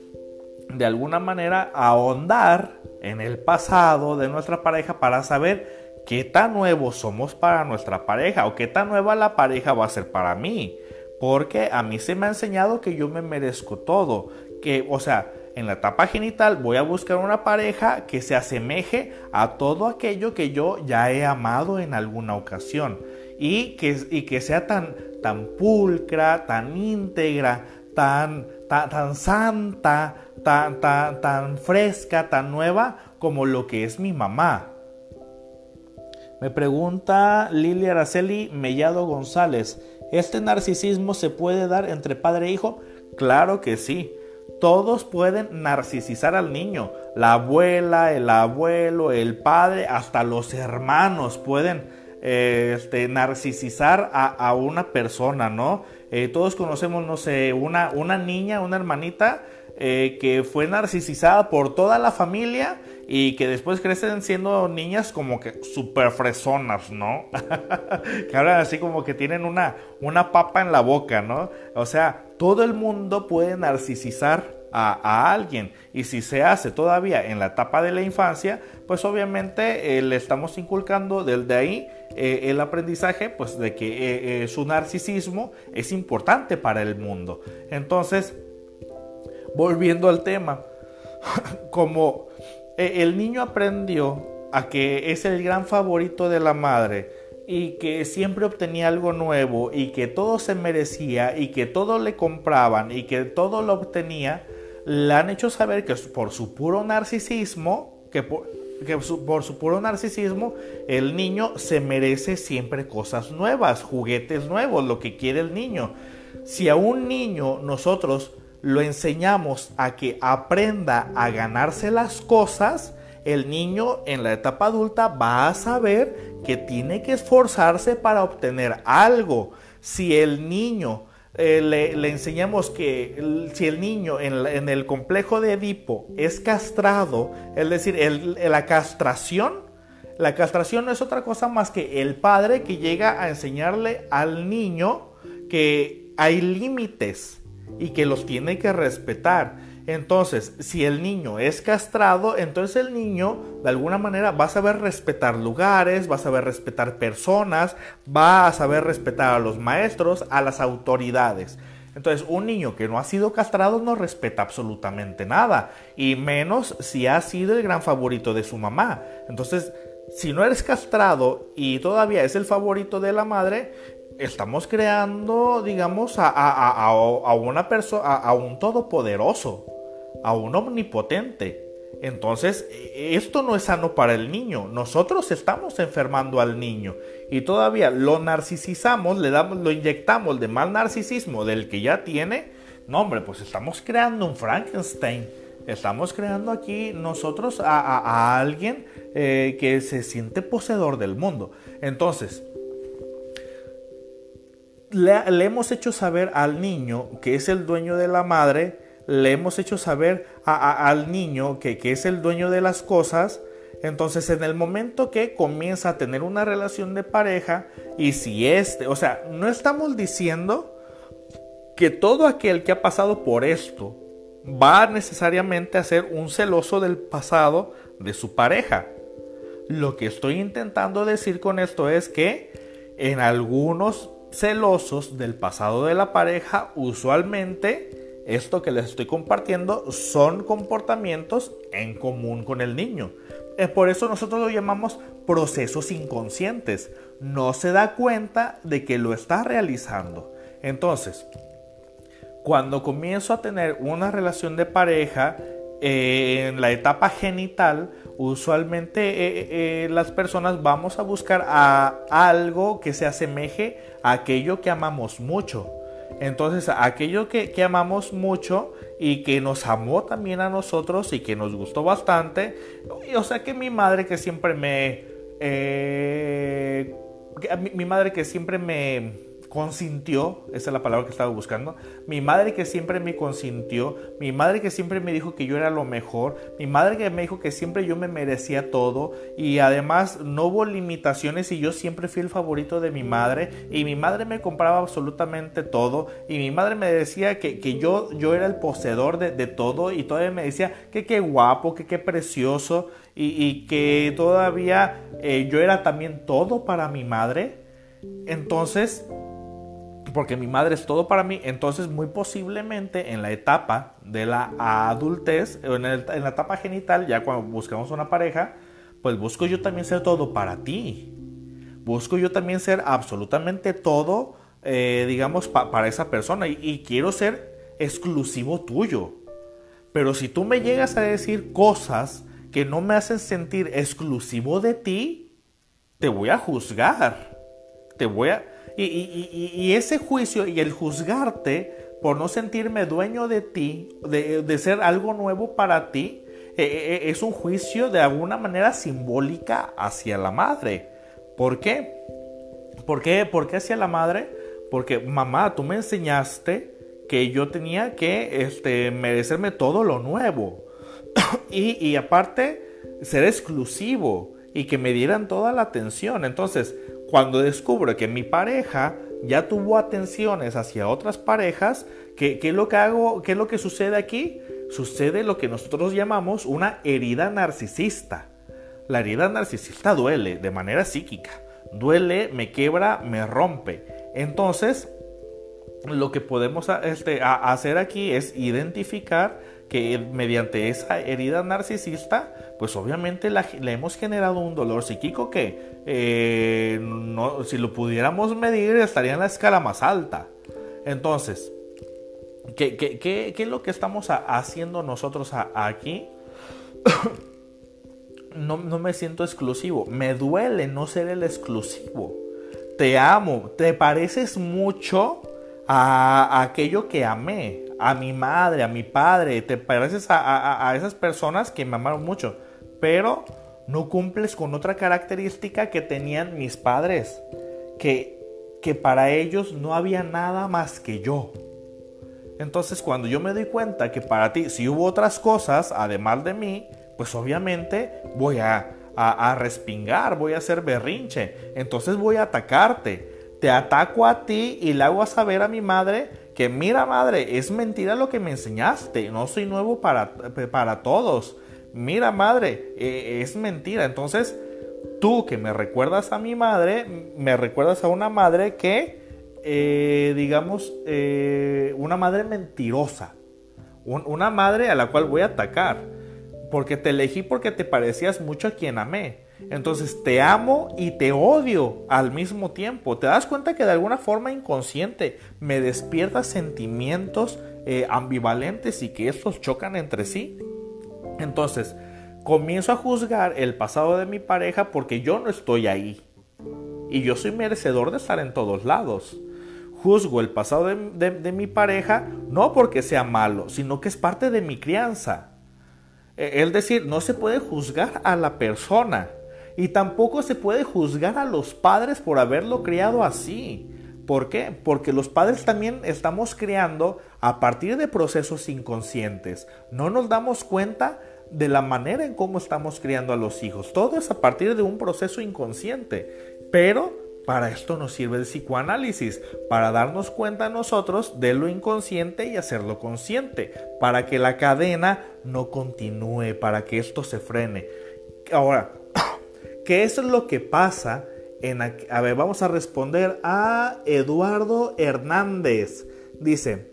de alguna manera ahondar en el pasado de nuestra pareja para saber qué tan nuevos somos para nuestra pareja o qué tan nueva la pareja va a ser para mí. Porque a mí se me ha enseñado que yo me merezco todo. Que, o sea, en la etapa genital voy a buscar una pareja que se asemeje a todo aquello que yo ya he amado en alguna ocasión. Y que, y que sea tan, tan pulcra, tan íntegra, tan, tan, tan santa, tan, tan, tan fresca, tan nueva como lo que es mi mamá. Me pregunta Lili Araceli Mellado González, ¿este narcisismo se puede dar entre padre e hijo? Claro que sí. Todos pueden narcisizar al niño. La abuela, el abuelo, el padre, hasta los hermanos pueden este, narcisizar a, una persona, ¿no? Eh, todos conocemos, no sé, una, una niña, una hermanita eh, que fue narcisizada por toda la familia y que después crecen siendo niñas como que super fresonas, ¿no? que hablan así como que tienen una, una papa en la boca, ¿no? O sea, todo el mundo puede narcisizar a, alguien. Y si se hace todavía en la etapa de la infancia, pues obviamente eh, le estamos inculcando desde ahí eh, el aprendizaje, pues de que eh, su narcisismo es importante para el mundo. Entonces, volviendo al tema, como el niño aprendió a que es el gran favorito de la madre, y que siempre obtenía algo nuevo y que todo se merecía y que todo le compraban y que todo lo obtenía, le han hecho saber que por su puro narcisismo, que por, su, puro narcisismo, el niño se merece siempre cosas nuevas, juguetes nuevos, lo que quiere el niño. Si a un niño nosotros lo enseñamos a que aprenda a ganarse las cosas, el niño en la etapa adulta va a saber que tiene que esforzarse para obtener algo. Si el niño eh, le, enseñamos que si el niño en, el complejo de Edipo es castrado, es decir, la castración, la castración no es otra cosa más que el padre que llega a enseñarle al niño que hay límites y que los tiene que respetar. Entonces, si el niño es castrado, entonces el niño de alguna manera va a saber respetar lugares, va a saber respetar personas, va a saber respetar a los maestros, a las autoridades. Entonces, un niño que no ha sido castrado no respeta absolutamente nada, y menos si ha sido el gran favorito de su mamá. Entonces, si no eres castrado y todavía es el favorito de la madre, estamos creando, digamos, a, una persona, a un todopoderoso a un omnipotente. Entonces, esto no es sano para el niño. Nosotros estamos enfermando al niño y todavía lo narcisizamos, le damos, lo inyectamos de mal narcisismo del que ya tiene. No, hombre, pues estamos creando un Frankenstein. Estamos creando aquí nosotros a, alguien eh, que se siente poseedor del mundo. Entonces, le, hemos hecho saber al niño que es el dueño de la madre le hemos hecho saber al niño que, es el dueño de las cosas, entonces en el momento que comienza a tener una relación de pareja y si este, o sea, no estamos diciendo que todo aquel que ha pasado por esto va necesariamente a ser un celoso del pasado de su pareja. Lo que estoy intentando decir con esto es que en algunos celosos del pasado de la pareja usualmente esto que les estoy compartiendo son comportamientos en común con el niño. Es por eso nosotros lo llamamos procesos inconscientes. No se da cuenta de que lo está realizando. Entonces, cuando comienzo a tener una relación de pareja, eh, en la etapa genital, usualmente eh, eh, las personas vamos a buscar a algo que se asemeje a aquello que amamos mucho. Entonces, aquello que, amamos mucho y que nos amó también a nosotros y que nos gustó bastante, o sea que mi madre que siempre me... Eh, mi, madre que siempre me consintió, esa es la palabra que estaba buscando, mi madre que siempre me consintió, mi madre que siempre me dijo que yo era lo mejor, mi madre que me dijo que siempre yo me merecía todo y además no hubo limitaciones y yo siempre fui el favorito de mi madre y mi madre me compraba absolutamente todo y mi madre me decía que, yo, yo era el poseedor de, todo y todavía me decía que qué guapo, que qué precioso y, que todavía eh, yo era también todo para mi madre. Entonces, porque mi madre es todo para mí, entonces muy posiblemente en la etapa de la adultez, en, en la etapa genital, ya cuando buscamos una pareja, pues busco yo también ser todo para ti. Busco yo también ser absolutamente todo, eh, digamos, para esa persona y, y quiero ser exclusivo tuyo. Pero si tú me llegas a decir cosas que no me hacen sentir exclusivo de ti, te voy a juzgar. Te voy a y, ese juicio y el juzgarte por no sentirme dueño de ti, de, ser algo nuevo para ti, eh, eh, es un juicio de alguna manera simbólica hacia la madre. ¿Por qué? ¿Por qué? ¿Por qué hacia la madre? Porque mamá, tú me enseñaste que yo tenía que este, merecerme todo lo nuevo. y, y aparte, ser exclusivo y que me dieran toda la atención. Entonces, cuando descubro que mi pareja ya tuvo atenciones hacia otras parejas, ¿qué, es lo que hago? ¿Qué es lo que sucede aquí? Sucede lo que nosotros llamamos una herida narcisista. La herida narcisista duele de manera psíquica. Duele, me quiebra, me rompe. Entonces, lo que podemos este, hacer aquí es identificar que mediante esa herida narcisista, pues obviamente le hemos generado un dolor psíquico que eh, si lo pudiéramos medir estaría en la escala más alta. Entonces, ¿qué, qué, es lo que estamos haciendo nosotros aquí? no, no me siento exclusivo, me duele no ser el exclusivo. Te amo, te pareces mucho a, aquello que amé, a mi madre, a mi padre, te pareces a, esas personas que me amaron mucho, pero no cumples con otra característica que tenían mis padres, que, que para ellos no había nada más que yo. Entonces cuando yo me doy cuenta que para ti si hubo otras cosas además de mí, pues obviamente voy a, a, a respingar, voy a hacer berrinche, entonces voy a atacarte te ataco a ti y le hago saber a mi madre que mira madre, es mentira lo que me enseñaste, no soy nuevo para, para todos. Mira madre, e, es mentira. Entonces, tú que me recuerdas a mi madre, me recuerdas a una madre que, eh, digamos, eh, una madre mentirosa. una madre a la cual voy a atacar. Porque te elegí porque te parecías mucho a quien amé. Entonces te amo y te odio al mismo tiempo. ¿Te das cuenta que de alguna forma inconsciente me despierta sentimientos eh, ambivalentes y que estos chocan entre sí? Entonces, comienzo a juzgar el pasado de mi pareja porque yo no estoy ahí. Y yo soy merecedor de estar en todos lados. Juzgo el pasado de mi pareja no porque sea malo, sino que es parte de mi crianza. E, es decir, no se puede juzgar a la persona y tampoco se puede juzgar a los padres por haberlo criado así. ¿Por qué? Porque los padres también estamos criando a partir de procesos inconscientes. No nos damos cuenta de la manera en cómo estamos criando a los hijos. Todo es a partir de un proceso inconsciente. Pero para esto nos sirve el psicoanálisis, para darnos cuenta nosotros de lo inconsciente y hacerlo consciente, para que la cadena no continúe, para que esto se frene. Ahora, ¿Qué es lo que pasa? En, a ver, vamos a responder a Eduardo Hernández. Dice,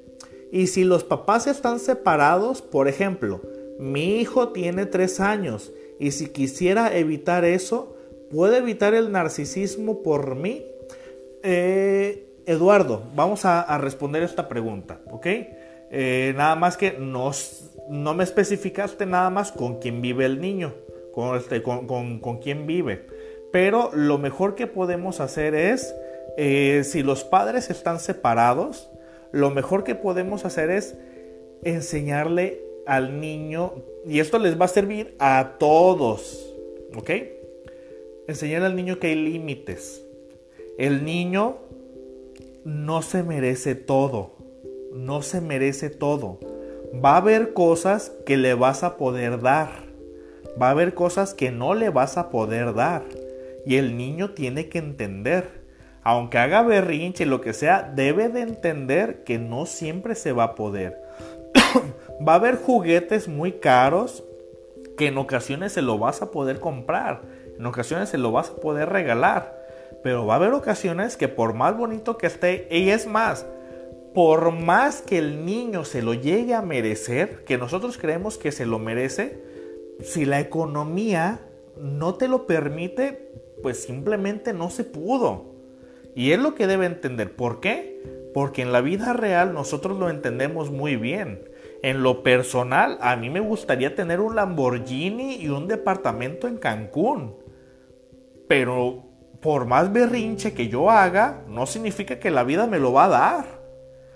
y si los papás están separados, por ejemplo, mi hijo tiene tres años y si quisiera evitar eso, ¿puede evitar el narcisismo por mí? Eh, Eduardo, vamos a, responder esta pregunta, ¿ok? Eh, nada más que no, me especificaste nada más con quién vive el niño con, este, con, con, quién vive. Pero lo mejor que podemos hacer es, eh, si los padres están separados, lo mejor que podemos hacer es enseñarle al niño, y esto les va a servir a todos, ¿ok? Enseñarle al niño que hay límites. El niño no se merece todo. No se merece todo. Va a haber cosas que le vas a poder dar. Va a haber cosas que no le vas a poder dar. Y el niño tiene que entender. Aunque haga berrinche lo que sea, debe de entender que no siempre se va a poder. va a haber juguetes muy caros que en ocasiones se lo vas a poder comprar. En ocasiones se lo vas a poder regalar. Pero va a haber ocasiones que por más bonito que esté, y es más, por más que el niño se lo llegue a merecer, que nosotros creemos que se lo merece, si la economía no te lo permite, pues simplemente no se pudo. Y es lo que debe entender. ¿Por qué? Porque en la vida real nosotros lo entendemos muy bien. En lo personal, a mí me gustaría tener un Lamborghini y un departamento en Cancún. Pero por más berrinche que yo haga, no significa que la vida me lo va a dar.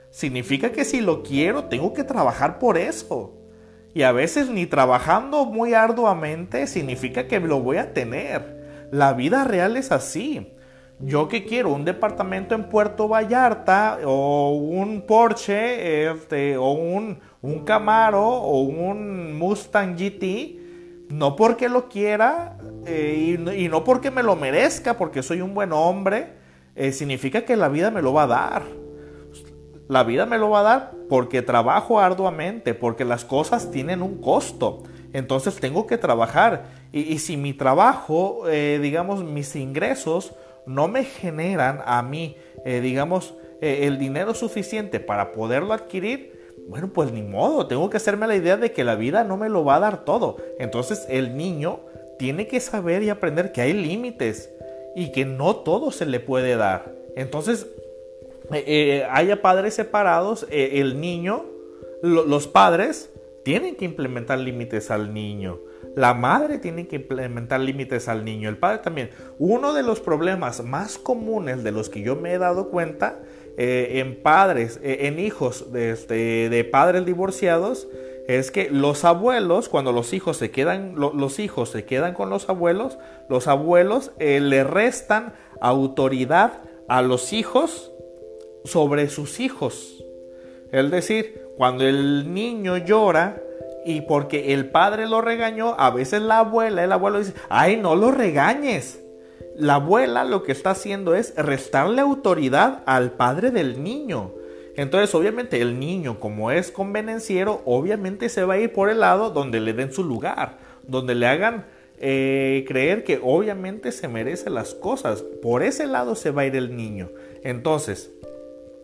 Significa que si lo quiero, tengo que trabajar por eso. Y a veces ni trabajando muy arduamente significa que lo voy a tener. La vida real es así. Yo que quiero un departamento en Puerto Vallarta o un Porsche este, o un, un Camaro o un Mustang GT, no porque lo quiera eh, y, no porque me lo merezca, porque soy un buen hombre, eh, significa que la vida me lo va a dar. La vida me lo va a dar porque trabajo arduamente, porque las cosas tienen un costo. Entonces tengo que trabajar. Y, si mi trabajo, eh, digamos, mis ingresos no me generan a mí, digamos, el dinero suficiente para poderlo adquirir, bueno, pues ni modo, tengo que hacerme la idea de que la vida no me lo va a dar todo. Entonces el niño tiene que saber y aprender que hay límites y que no todo se le puede dar. Entonces, eh, eh, haya padres separados, eh, el niño, los padres tienen que implementar límites al niño. La madre tiene que implementar límites al niño, el padre también. Uno de los problemas más comunes de los que yo me he dado cuenta eh, en padres, eh, en hijos de, este, de, padres divorciados, es que los abuelos, cuando los hijos se quedan, los hijos se quedan con los abuelos, los abuelos eh, le restan autoridad a los hijos sobre sus hijos. Es decir, cuando el niño llora, y porque el padre lo regañó, a veces la abuela, el abuelo dice, ay, no lo regañes. La abuela lo que está haciendo es restarle autoridad al padre del niño. Entonces, obviamente, el niño, como es convenenciero, obviamente se va a ir por el lado donde le den su lugar, donde le hagan eh, creer que obviamente se merece las cosas. Por ese lado se va a ir el niño. Entonces,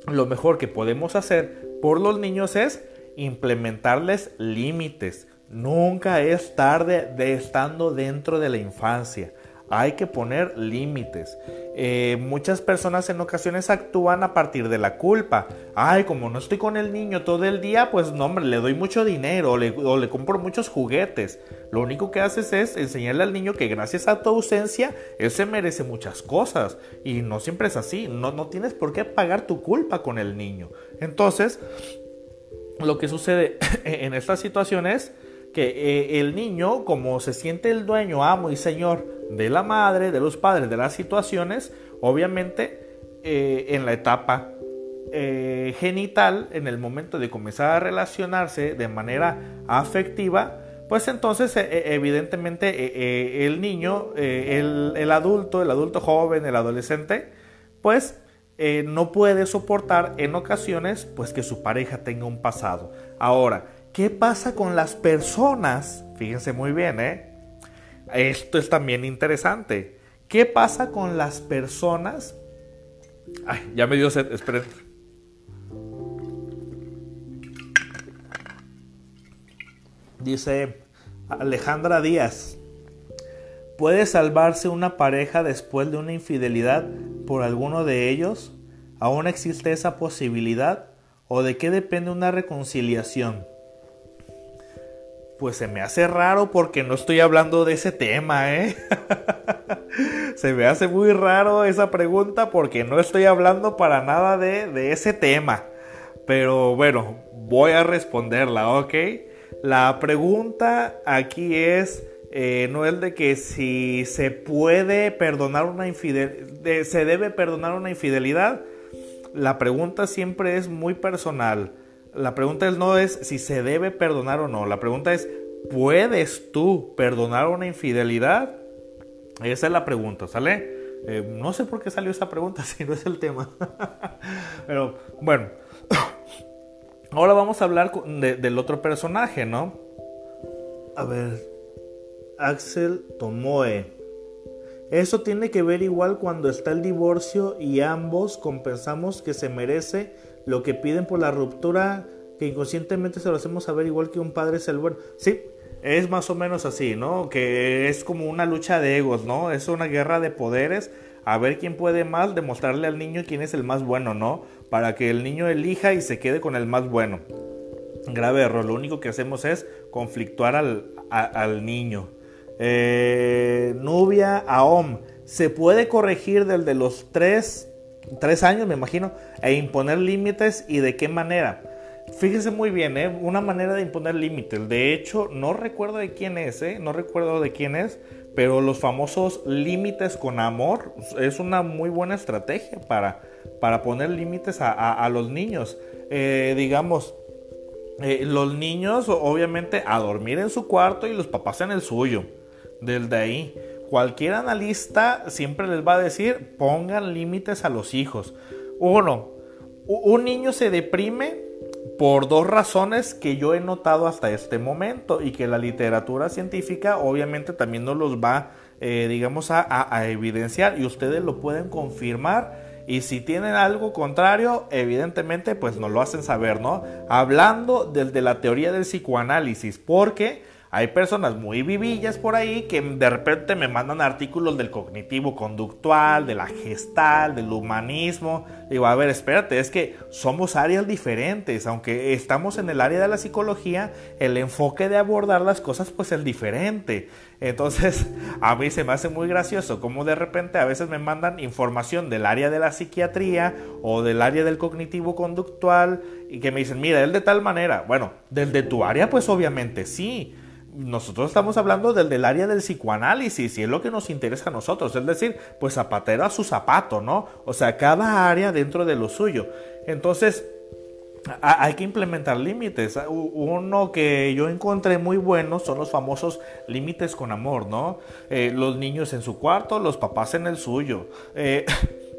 lo mejor que podemos hacer por los niños es implementarles límites. Nunca es tarde de estando dentro de la infancia. Hay que poner límites. Eh, muchas personas en ocasiones actúan a partir de la culpa. Ay, como no estoy con el niño todo el día, pues no, hombre, le doy mucho dinero o le, compro muchos juguetes. Lo único que haces es enseñarle al niño que gracias a tu ausencia, él se merece muchas cosas. Y no siempre es así. No, no tienes por qué pagar tu culpa con el niño. Entonces, lo que sucede en estas situaciones que eh, el niño, como se siente el dueño, amo y señor de la madre, de los padres, de las situaciones, obviamente eh, en la etapa eh, genital, en el momento de comenzar a relacionarse de manera afectiva, pues entonces evidentemente el niño, el, el, adulto, el adulto joven, el adolescente, pues no puede soportar en ocasiones pues que su pareja tenga un pasado. Ahora, ¿Qué pasa con las personas? Fíjense muy bien, ¿eh? Esto es también interesante. ¿Qué pasa con las personas? Ay, ya me dio sed, esperen. Dice Alejandra Díaz. ¿Puede salvarse una pareja después de una infidelidad por alguno de ellos? ¿Aún existe esa posibilidad? ¿O de qué depende una reconciliación? Pues se me hace raro porque no estoy hablando de ese tema, ¿eh? se me hace muy raro esa pregunta porque no estoy hablando para nada de, ese tema. Pero bueno, voy a responderla, ¿ok? La pregunta aquí es, eh, no es de que si se puede perdonar una infidelidad, se debe perdonar una infidelidad. la pregunta siempre es muy personal. La pregunta no es si se debe perdonar o no. La pregunta es, ¿puedes tú perdonar una infidelidad? Esa es la pregunta, ¿sale? Eh, no sé por qué salió esa pregunta si no es el tema. Pero bueno, ahora vamos a hablar del otro personaje, ¿no? A ver, Axel Tomoe. Eso tiene que ver igual cuando está el divorcio y ambos compensamos que se merece lo que piden por la ruptura, que inconscientemente se lo hacemos saber igual que un padre es el bueno. Sí, es más o menos así, ¿no? Que es como una lucha de egos, ¿no? Es una guerra de poderes, a ver quién puede más, demostrarle al niño quién es el más bueno, ¿no? Para que el niño elija y se quede con el más bueno. Grave error, lo único que hacemos es conflictuar al, al niño. Eh, Nubia Aom. Se puede corregir desde los tres, tres años, me imagino, e imponer límites y de qué manera. Fíjese muy bien, ¿eh? una manera de imponer límites. De hecho, no recuerdo de quién es, ¿eh? no recuerdo de quién es, pero los famosos límites con amor es una muy buena estrategia para, para poner límites a, los niños. Eh, digamos, eh, los niños obviamente a dormir en su cuarto y los papás en el suyo desde ahí. Cualquier analista siempre les va a decir, pongan límites a los hijos. Uno, un niño se deprime por dos razones que yo he notado hasta este momento y que la literatura científica obviamente también nos los va, eh, digamos, a, evidenciar y ustedes lo pueden confirmar. Y si tienen algo contrario, evidentemente, pues nos lo hacen saber, ¿no? Hablando desde la teoría del psicoanálisis, porque hay personas muy vivillas por ahí que de repente me mandan artículos del cognitivo conductual, de la gestal, del humanismo. Digo, a ver, espérate, es que somos áreas diferentes. Aunque estamos en el área de la psicología, el enfoque de abordar las cosas pues es diferente. Entonces, a mí se me hace muy gracioso como de repente a veces me mandan información del área de la psiquiatría o del área del cognitivo conductual y que me dicen, mira, él de tal manera. Bueno, del de tu área pues obviamente sí nosotros estamos hablando del, del, área del psicoanálisis y es lo que nos interesa a nosotros, es decir, pues zapatero a su zapato, ¿no? O sea, cada área dentro de lo suyo. Entonces, hay que implementar límites. Uno que yo encontré muy bueno son los famosos límites con amor, ¿no? Eh, los niños en su cuarto, los papás en el suyo. Eh,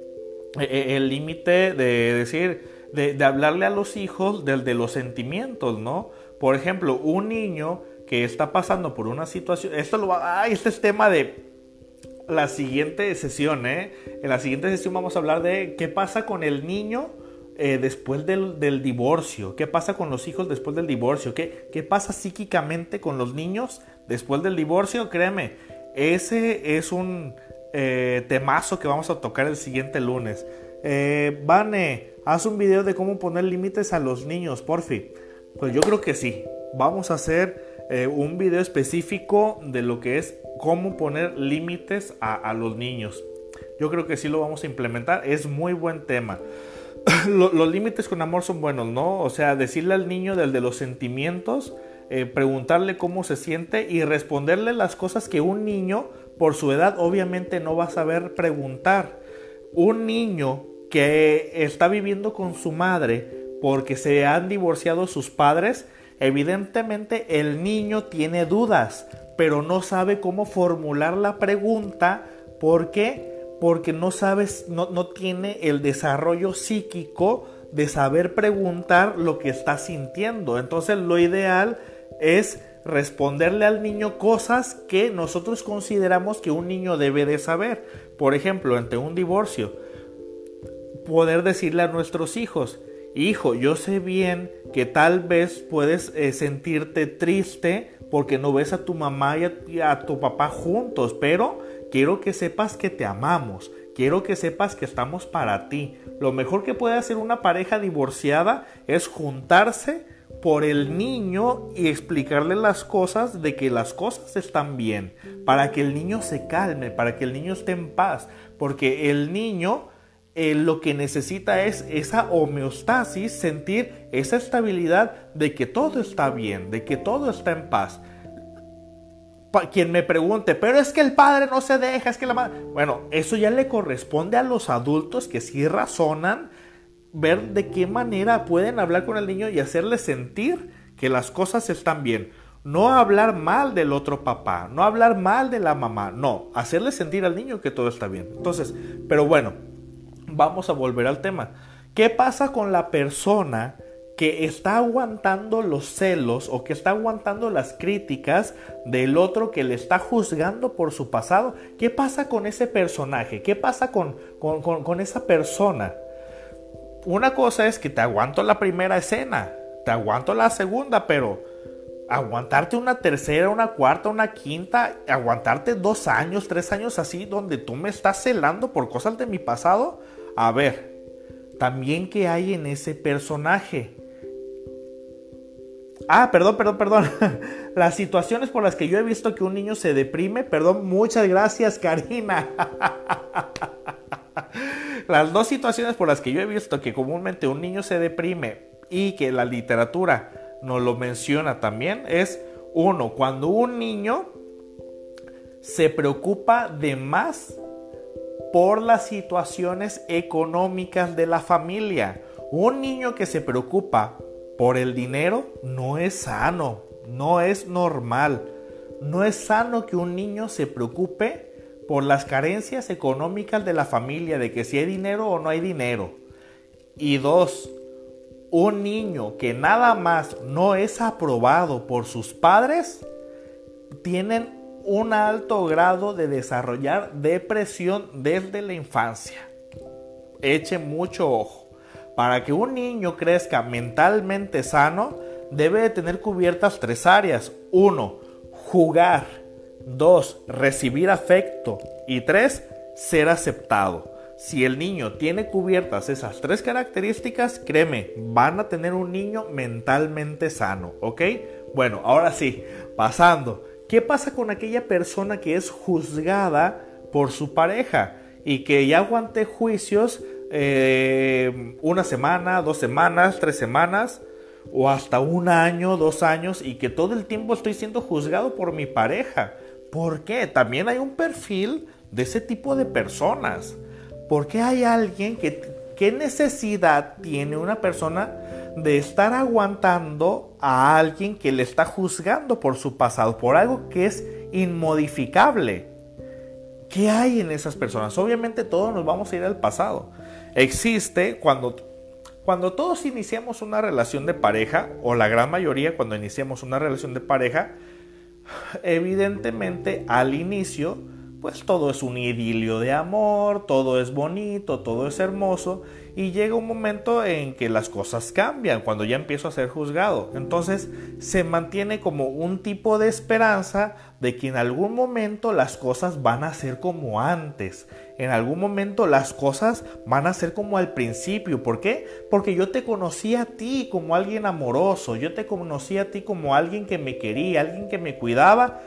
eh, el límite de decir, de, de, hablarle a los hijos del de los sentimientos, ¿no? Por ejemplo, un niño que está pasando por una situación. Esto lo va. este es tema de la siguiente sesión, ¿eh? En la siguiente sesión vamos a hablar de qué pasa con el niño eh, después del, divorcio, qué pasa con los hijos después del divorcio, qué, qué pasa psíquicamente con los niños después del divorcio. Créeme, ese es un eh, temazo que vamos a tocar el siguiente lunes. Eh, Vane, haz un video de cómo poner límites a los niños, porfi. Pues yo creo que sí. Vamos a hacer eh, un video específico de lo que es cómo poner límites a, los niños. Yo creo que sí lo vamos a implementar, es muy buen tema. los límites con amor son buenos, ¿no? O sea, decirle al niño del de los sentimientos, eh, preguntarle cómo se siente y responderle las cosas que un niño, por su edad, obviamente no va a saber preguntar. Un niño que está viviendo con su madre porque se han divorciado sus padres, Evidentemente el niño tiene dudas, pero no sabe cómo formular la pregunta. ¿Por qué? Porque no sabes, no, no tiene el desarrollo psíquico de saber preguntar lo que está sintiendo. Entonces lo ideal es responderle al niño cosas que nosotros consideramos que un niño debe de saber. Por ejemplo, ante un divorcio, poder decirle a nuestros hijos, hijo, yo sé bien que tal vez puedes eh, sentirte triste porque no ves a tu mamá y a, tu papá juntos, pero quiero que sepas que te amamos, quiero que sepas que estamos para ti. Lo mejor que puede hacer una pareja divorciada es juntarse por el niño y explicarle las cosas de que las cosas están bien, para que el niño se calme, para que el niño esté en paz, porque el niño eh, lo que necesita es esa homeostasis, sentir esa estabilidad de que todo está bien, de que todo está en paz. quien me pregunte, pero es que el padre no se deja, es que la madre... Bueno, eso ya le corresponde a los adultos que sí razonan ver de qué manera pueden hablar con el niño y hacerle sentir que las cosas están bien. No hablar mal del otro papá, no hablar mal de la mamá, no, hacerle sentir al niño que todo está bien. Entonces, pero bueno, vamos a volver al tema. ¿Qué pasa con la persona que está aguantando los celos o que está aguantando las críticas del otro que le está juzgando por su pasado? ¿Qué pasa con ese personaje? ¿Qué pasa con, con, con esa persona? Una cosa es que te aguanto la primera escena, te aguanto la segunda, pero aguantarte una tercera, una cuarta, una quinta, aguantarte dos años, tres años así, donde tú me estás celando por cosas de mi pasado. A ver, también que hay en ese personaje. Ah, perdón, perdón, perdón. Las situaciones por las que yo he visto que un niño se deprime, perdón, muchas gracias, Karina. Las dos situaciones por las que yo he visto que comúnmente un niño se deprime y que la literatura nos lo menciona también es uno, cuando un niño se preocupa de más por las situaciones económicas de la familia. Un niño que se preocupa por el dinero no es sano, no es normal. No es sano que un niño se preocupe por las carencias económicas de la familia, de que si hay dinero o no hay dinero. Y dos, un niño que nada más no es aprobado por sus padres, tienen un alto grado de desarrollar depresión desde la infancia. Eche mucho ojo. Para que un niño crezca mentalmente sano, debe de tener cubiertas tres áreas. Uno, jugar. Dos, recibir afecto. Y tres, ser aceptado. Si el niño tiene cubiertas esas tres características, créeme, van a tener un niño mentalmente sano, ¿ok? Bueno, ahora sí, pasando. ¿Qué pasa con aquella persona que es juzgada por su pareja y que ya aguante juicios eh, una semana, dos semanas, tres semanas o hasta un año, dos años y que todo el tiempo estoy siendo juzgado por mi pareja? ¿Por qué? También hay un perfil de ese tipo de personas. ¿Por qué hay alguien que, qué necesidad tiene una persona de estar aguantando a alguien que le está juzgando por su pasado, por algo que es inmodificable? ¿Qué hay en esas personas? Obviamente todos nos vamos a ir al pasado. Existe cuando, cuando todos iniciamos una relación de pareja, o la gran mayoría cuando iniciamos una relación de pareja, evidentemente al inicio pues todo es un idilio de amor, todo es bonito, todo es hermoso y llega un momento en que las cosas cambian cuando ya empiezo a ser juzgado. Entonces se mantiene como un tipo de esperanza de que en algún momento las cosas van a ser como antes. En algún momento las cosas van a ser como al principio. ¿Por qué? Porque yo te conocí a ti como alguien amoroso, yo te conocí a ti como alguien que me quería, alguien que me cuidaba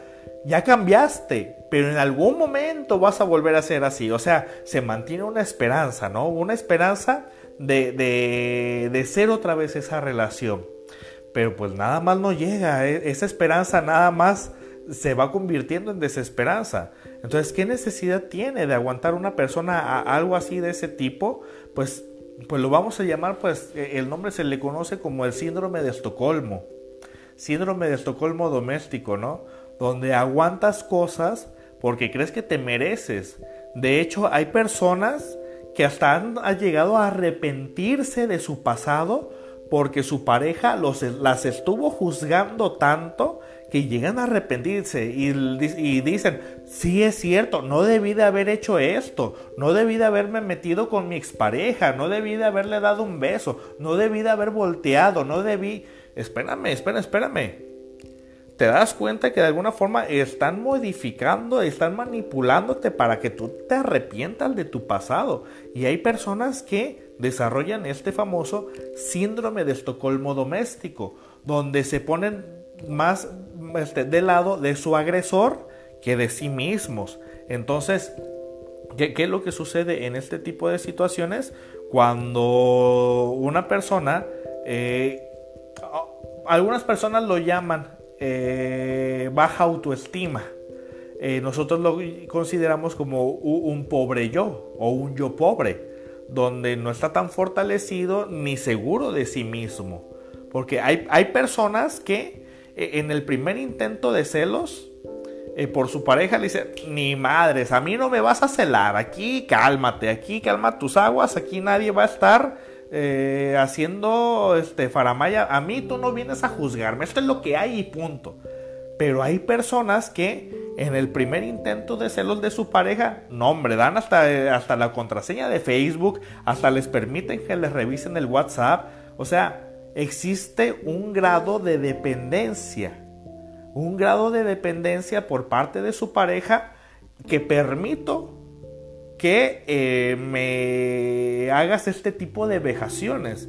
ya cambiaste, pero en algún momento vas a volver a ser así. O sea, se mantiene una esperanza, ¿no? Una esperanza de, de, de ser otra vez esa relación. Pero pues nada más no llega, e, esa esperanza nada más se va convirtiendo en desesperanza. Entonces, ¿qué necesidad tiene de aguantar una persona a algo así de ese tipo? Pues, pues lo vamos a llamar, pues e, el nombre se le conoce como el síndrome de Estocolmo. Síndrome de Estocolmo doméstico, ¿no? Donde aguantas cosas porque crees que te mereces. De hecho, hay personas que hasta han, llegado a arrepentirse de su pasado porque su pareja los, las estuvo juzgando tanto que llegan a arrepentirse y, y, dicen, sí es cierto, no debí de haber hecho esto, no debí de haberme metido con mi expareja, no debí de haberle dado un beso, no debí de haber volteado, no debí... Espérame, espérame, espérame te das cuenta que de alguna forma están modificando, están manipulándote para que tú te arrepientas de tu pasado. Y hay personas que desarrollan este famoso síndrome de Estocolmo doméstico, donde se ponen más este, del lado de su agresor que de sí mismos. Entonces, ¿qué, ¿qué, es lo que sucede en este tipo de situaciones? Cuando una persona, eh, algunas personas lo llaman eh, baja autoestima. Eh, nosotros lo consideramos como un pobre yo o un yo pobre, donde no está tan fortalecido ni seguro de sí mismo. Porque hay, hay personas que eh, en el primer intento de celos por su pareja le dicen, ni madres, a mí no me vas a celar, aquí cálmate, aquí calma tus aguas, aquí nadie va a estar eh, haciendo este faramaya, a mí tú no vienes a juzgarme, esto es lo que hay y punto. Pero hay personas que en el primer intento de celos de su pareja, no hombre, dan hasta, hasta la contraseña de Facebook, hasta les permiten que les revisen el WhatsApp. O sea, existe un grado de dependencia, un grado de dependencia por parte de su pareja que permito que eh, me hagas este tipo de vejaciones,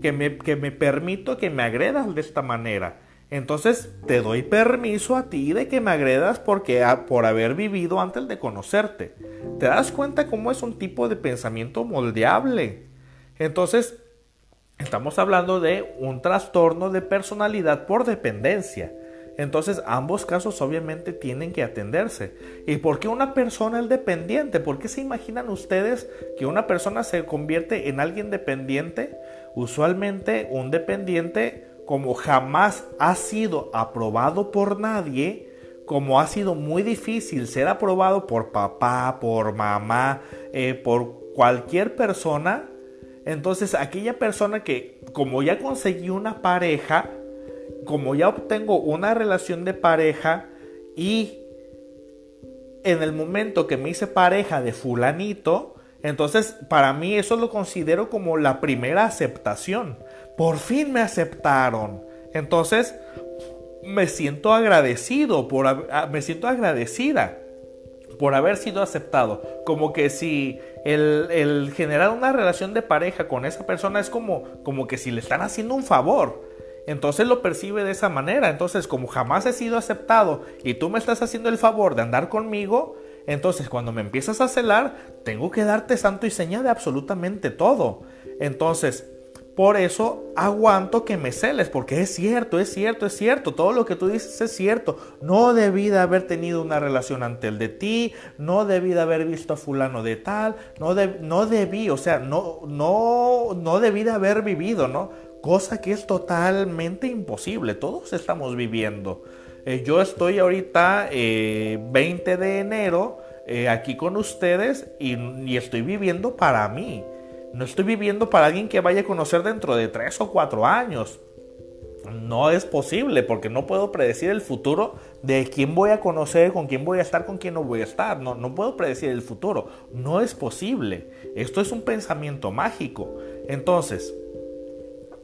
que me, que me permito que me agredas de esta manera. Entonces te doy permiso a ti de que me agredas porque por haber vivido antes de conocerte. ¿Te das cuenta cómo es un tipo de pensamiento moldeable? Entonces, estamos hablando de un trastorno de personalidad por dependencia. Entonces, ambos casos obviamente tienen que atenderse. ¿Y por qué una persona es dependiente? ¿Por qué se imaginan ustedes que una persona se convierte en alguien dependiente? Usualmente un dependiente como jamás ha sido aprobado por nadie, como ha sido muy difícil ser aprobado por papá, por mamá, eh, por cualquier persona, entonces aquella persona que como ya conseguí una pareja, como ya obtengo una relación de pareja y en el momento que me hice pareja de fulanito, entonces para mí eso lo considero como la primera aceptación por fin me aceptaron. Entonces, me siento agradecido, por, ah, me siento agradecida por haber sido aceptado. Como que si el, generar una relación de pareja con esa persona es como, como que si le están haciendo un favor. Entonces lo percibe de esa manera. Entonces, como jamás he sido aceptado y tú me estás haciendo el favor de andar conmigo, entonces cuando me empiezas a celar, tengo que darte santo y seña de absolutamente todo. Entonces, por eso aguanto que me celes, porque es cierto, es cierto, es cierto. Todo lo que tú dices es cierto. No debí de haber tenido una relación ante el de ti, no debí de haber visto a fulano de tal, no, no debí, o sea, no, no, no debí de haber vivido, ¿no? Cosa que es totalmente imposible. Todos estamos viviendo. Eh, yo estoy ahorita 20 eh, de enero eh, aquí con ustedes y estoy viviendo para mí. No estoy viviendo para alguien que vaya a conocer dentro de tres o cuatro años. No es posible porque no puedo predecir el futuro de quién voy a conocer, con quién voy a estar, con quién no voy a estar. No, no puedo predecir el futuro. No es posible. Esto es un pensamiento mágico. Entonces,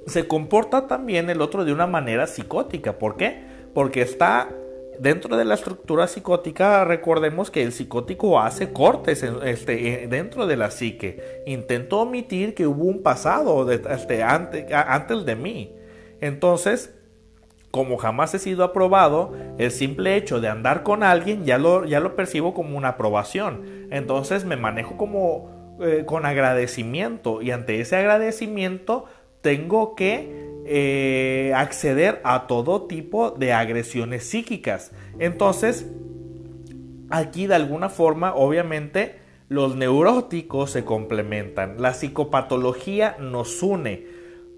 se comporta también el otro de una manera psicótica. ¿Por qué? Porque está dentro de la estructura psicótica, recordemos que el psicótico hace cortes este, dentro de la psique. Intento omitir que hubo un pasado este, antes, de mí. Entonces, como jamás he sido aprobado, el simple hecho de andar con alguien ya lo, ya lo percibo como una aprobación. Entonces me manejo como eh, con agradecimiento y ante ese agradecimiento tengo que eh, acceder a todo tipo de agresiones psíquicas. Entonces, aquí de alguna forma, obviamente, los neuróticos se complementan. La psicopatología nos une.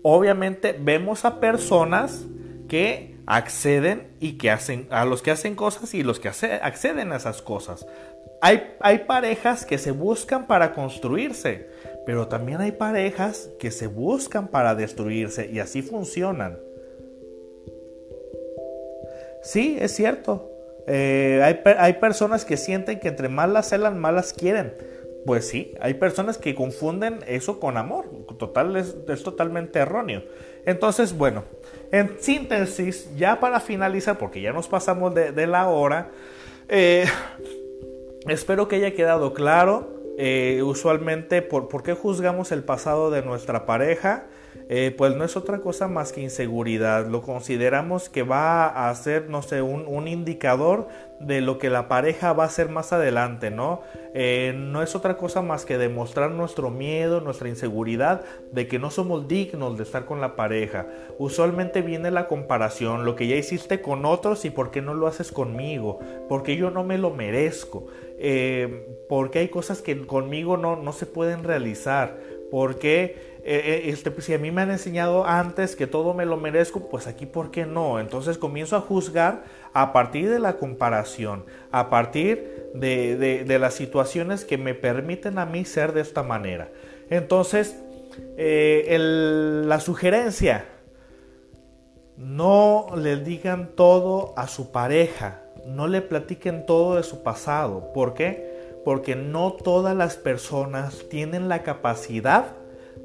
Obviamente vemos a personas que acceden y que hacen a los que hacen cosas y los que acceden a esas cosas. Hay, hay parejas que se buscan para construirse. Pero también hay parejas que se buscan para destruirse y así funcionan. Sí, es cierto. Eh, hay, hay, personas que sienten que entre más las celan, más las quieren. Pues sí, hay personas que confunden eso con amor. Total, es, totalmente erróneo. Entonces, bueno, en síntesis, ya para finalizar, porque ya nos pasamos de, la hora, eh, espero que haya quedado claro eh, usualmente, ¿por, ¿por, qué juzgamos el pasado de nuestra pareja? Eh, pues no es otra cosa más que inseguridad. Lo consideramos que va a ser, no sé, un, un indicador de lo que la pareja va a hacer más adelante, ¿no? Eh, no es otra cosa más que demostrar nuestro miedo, nuestra inseguridad de que no somos dignos de estar con la pareja. Usualmente viene la comparación, lo que ya hiciste con otros y por qué no lo haces conmigo, porque yo no me lo merezco, eh, porque hay cosas que conmigo no, no se pueden realizar Porque eh, este, pues, si a mí me han enseñado antes que todo me lo merezco, pues aquí ¿por qué no? Entonces comienzo a juzgar a partir de la comparación, a partir de, las situaciones que me permiten a mí ser de esta manera. Entonces, la sugerencia no le digan todo a su pareja, no le platiquen todo de su pasado. ¿Por qué? Porque no todas las personas tienen la capacidad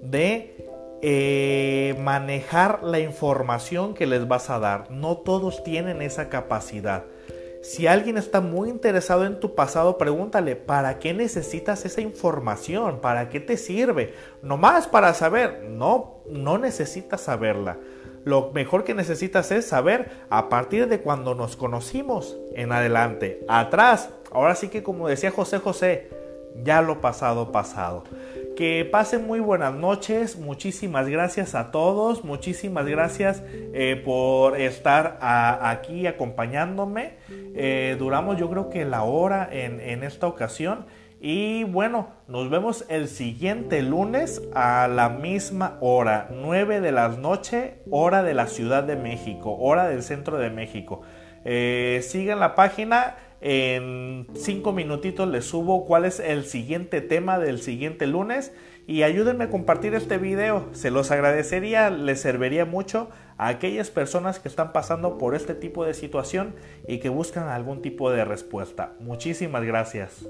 de eh, manejar la información que les vas a dar. No todos tienen esa capacidad. Si alguien está muy interesado en tu pasado, pregúntale, ¿para qué necesitas esa información? ¿Para qué te sirve? No más para saber. No, no necesitas saberla. Lo mejor que necesitas es saber a partir de cuando nos conocimos en adelante. Atrás, ahora sí que como decía José José, ya lo pasado pasado. Que pasen muy buenas noches. Muchísimas gracias a todos. Muchísimas gracias eh, por estar aquí acompañándome. Eh, duramos yo creo que la hora en, en esta ocasión. Y bueno, nos vemos el siguiente lunes a la misma hora, 9 de la noche, hora de la Ciudad de México, hora del centro de México. Eh, sigan la página, en 5 minutitos les subo cuál es el siguiente tema del siguiente lunes y ayúdenme a compartir este video, se los agradecería, les serviría mucho a aquellas personas que están pasando por este tipo de situación y que buscan algún tipo de respuesta. Muchísimas gracias.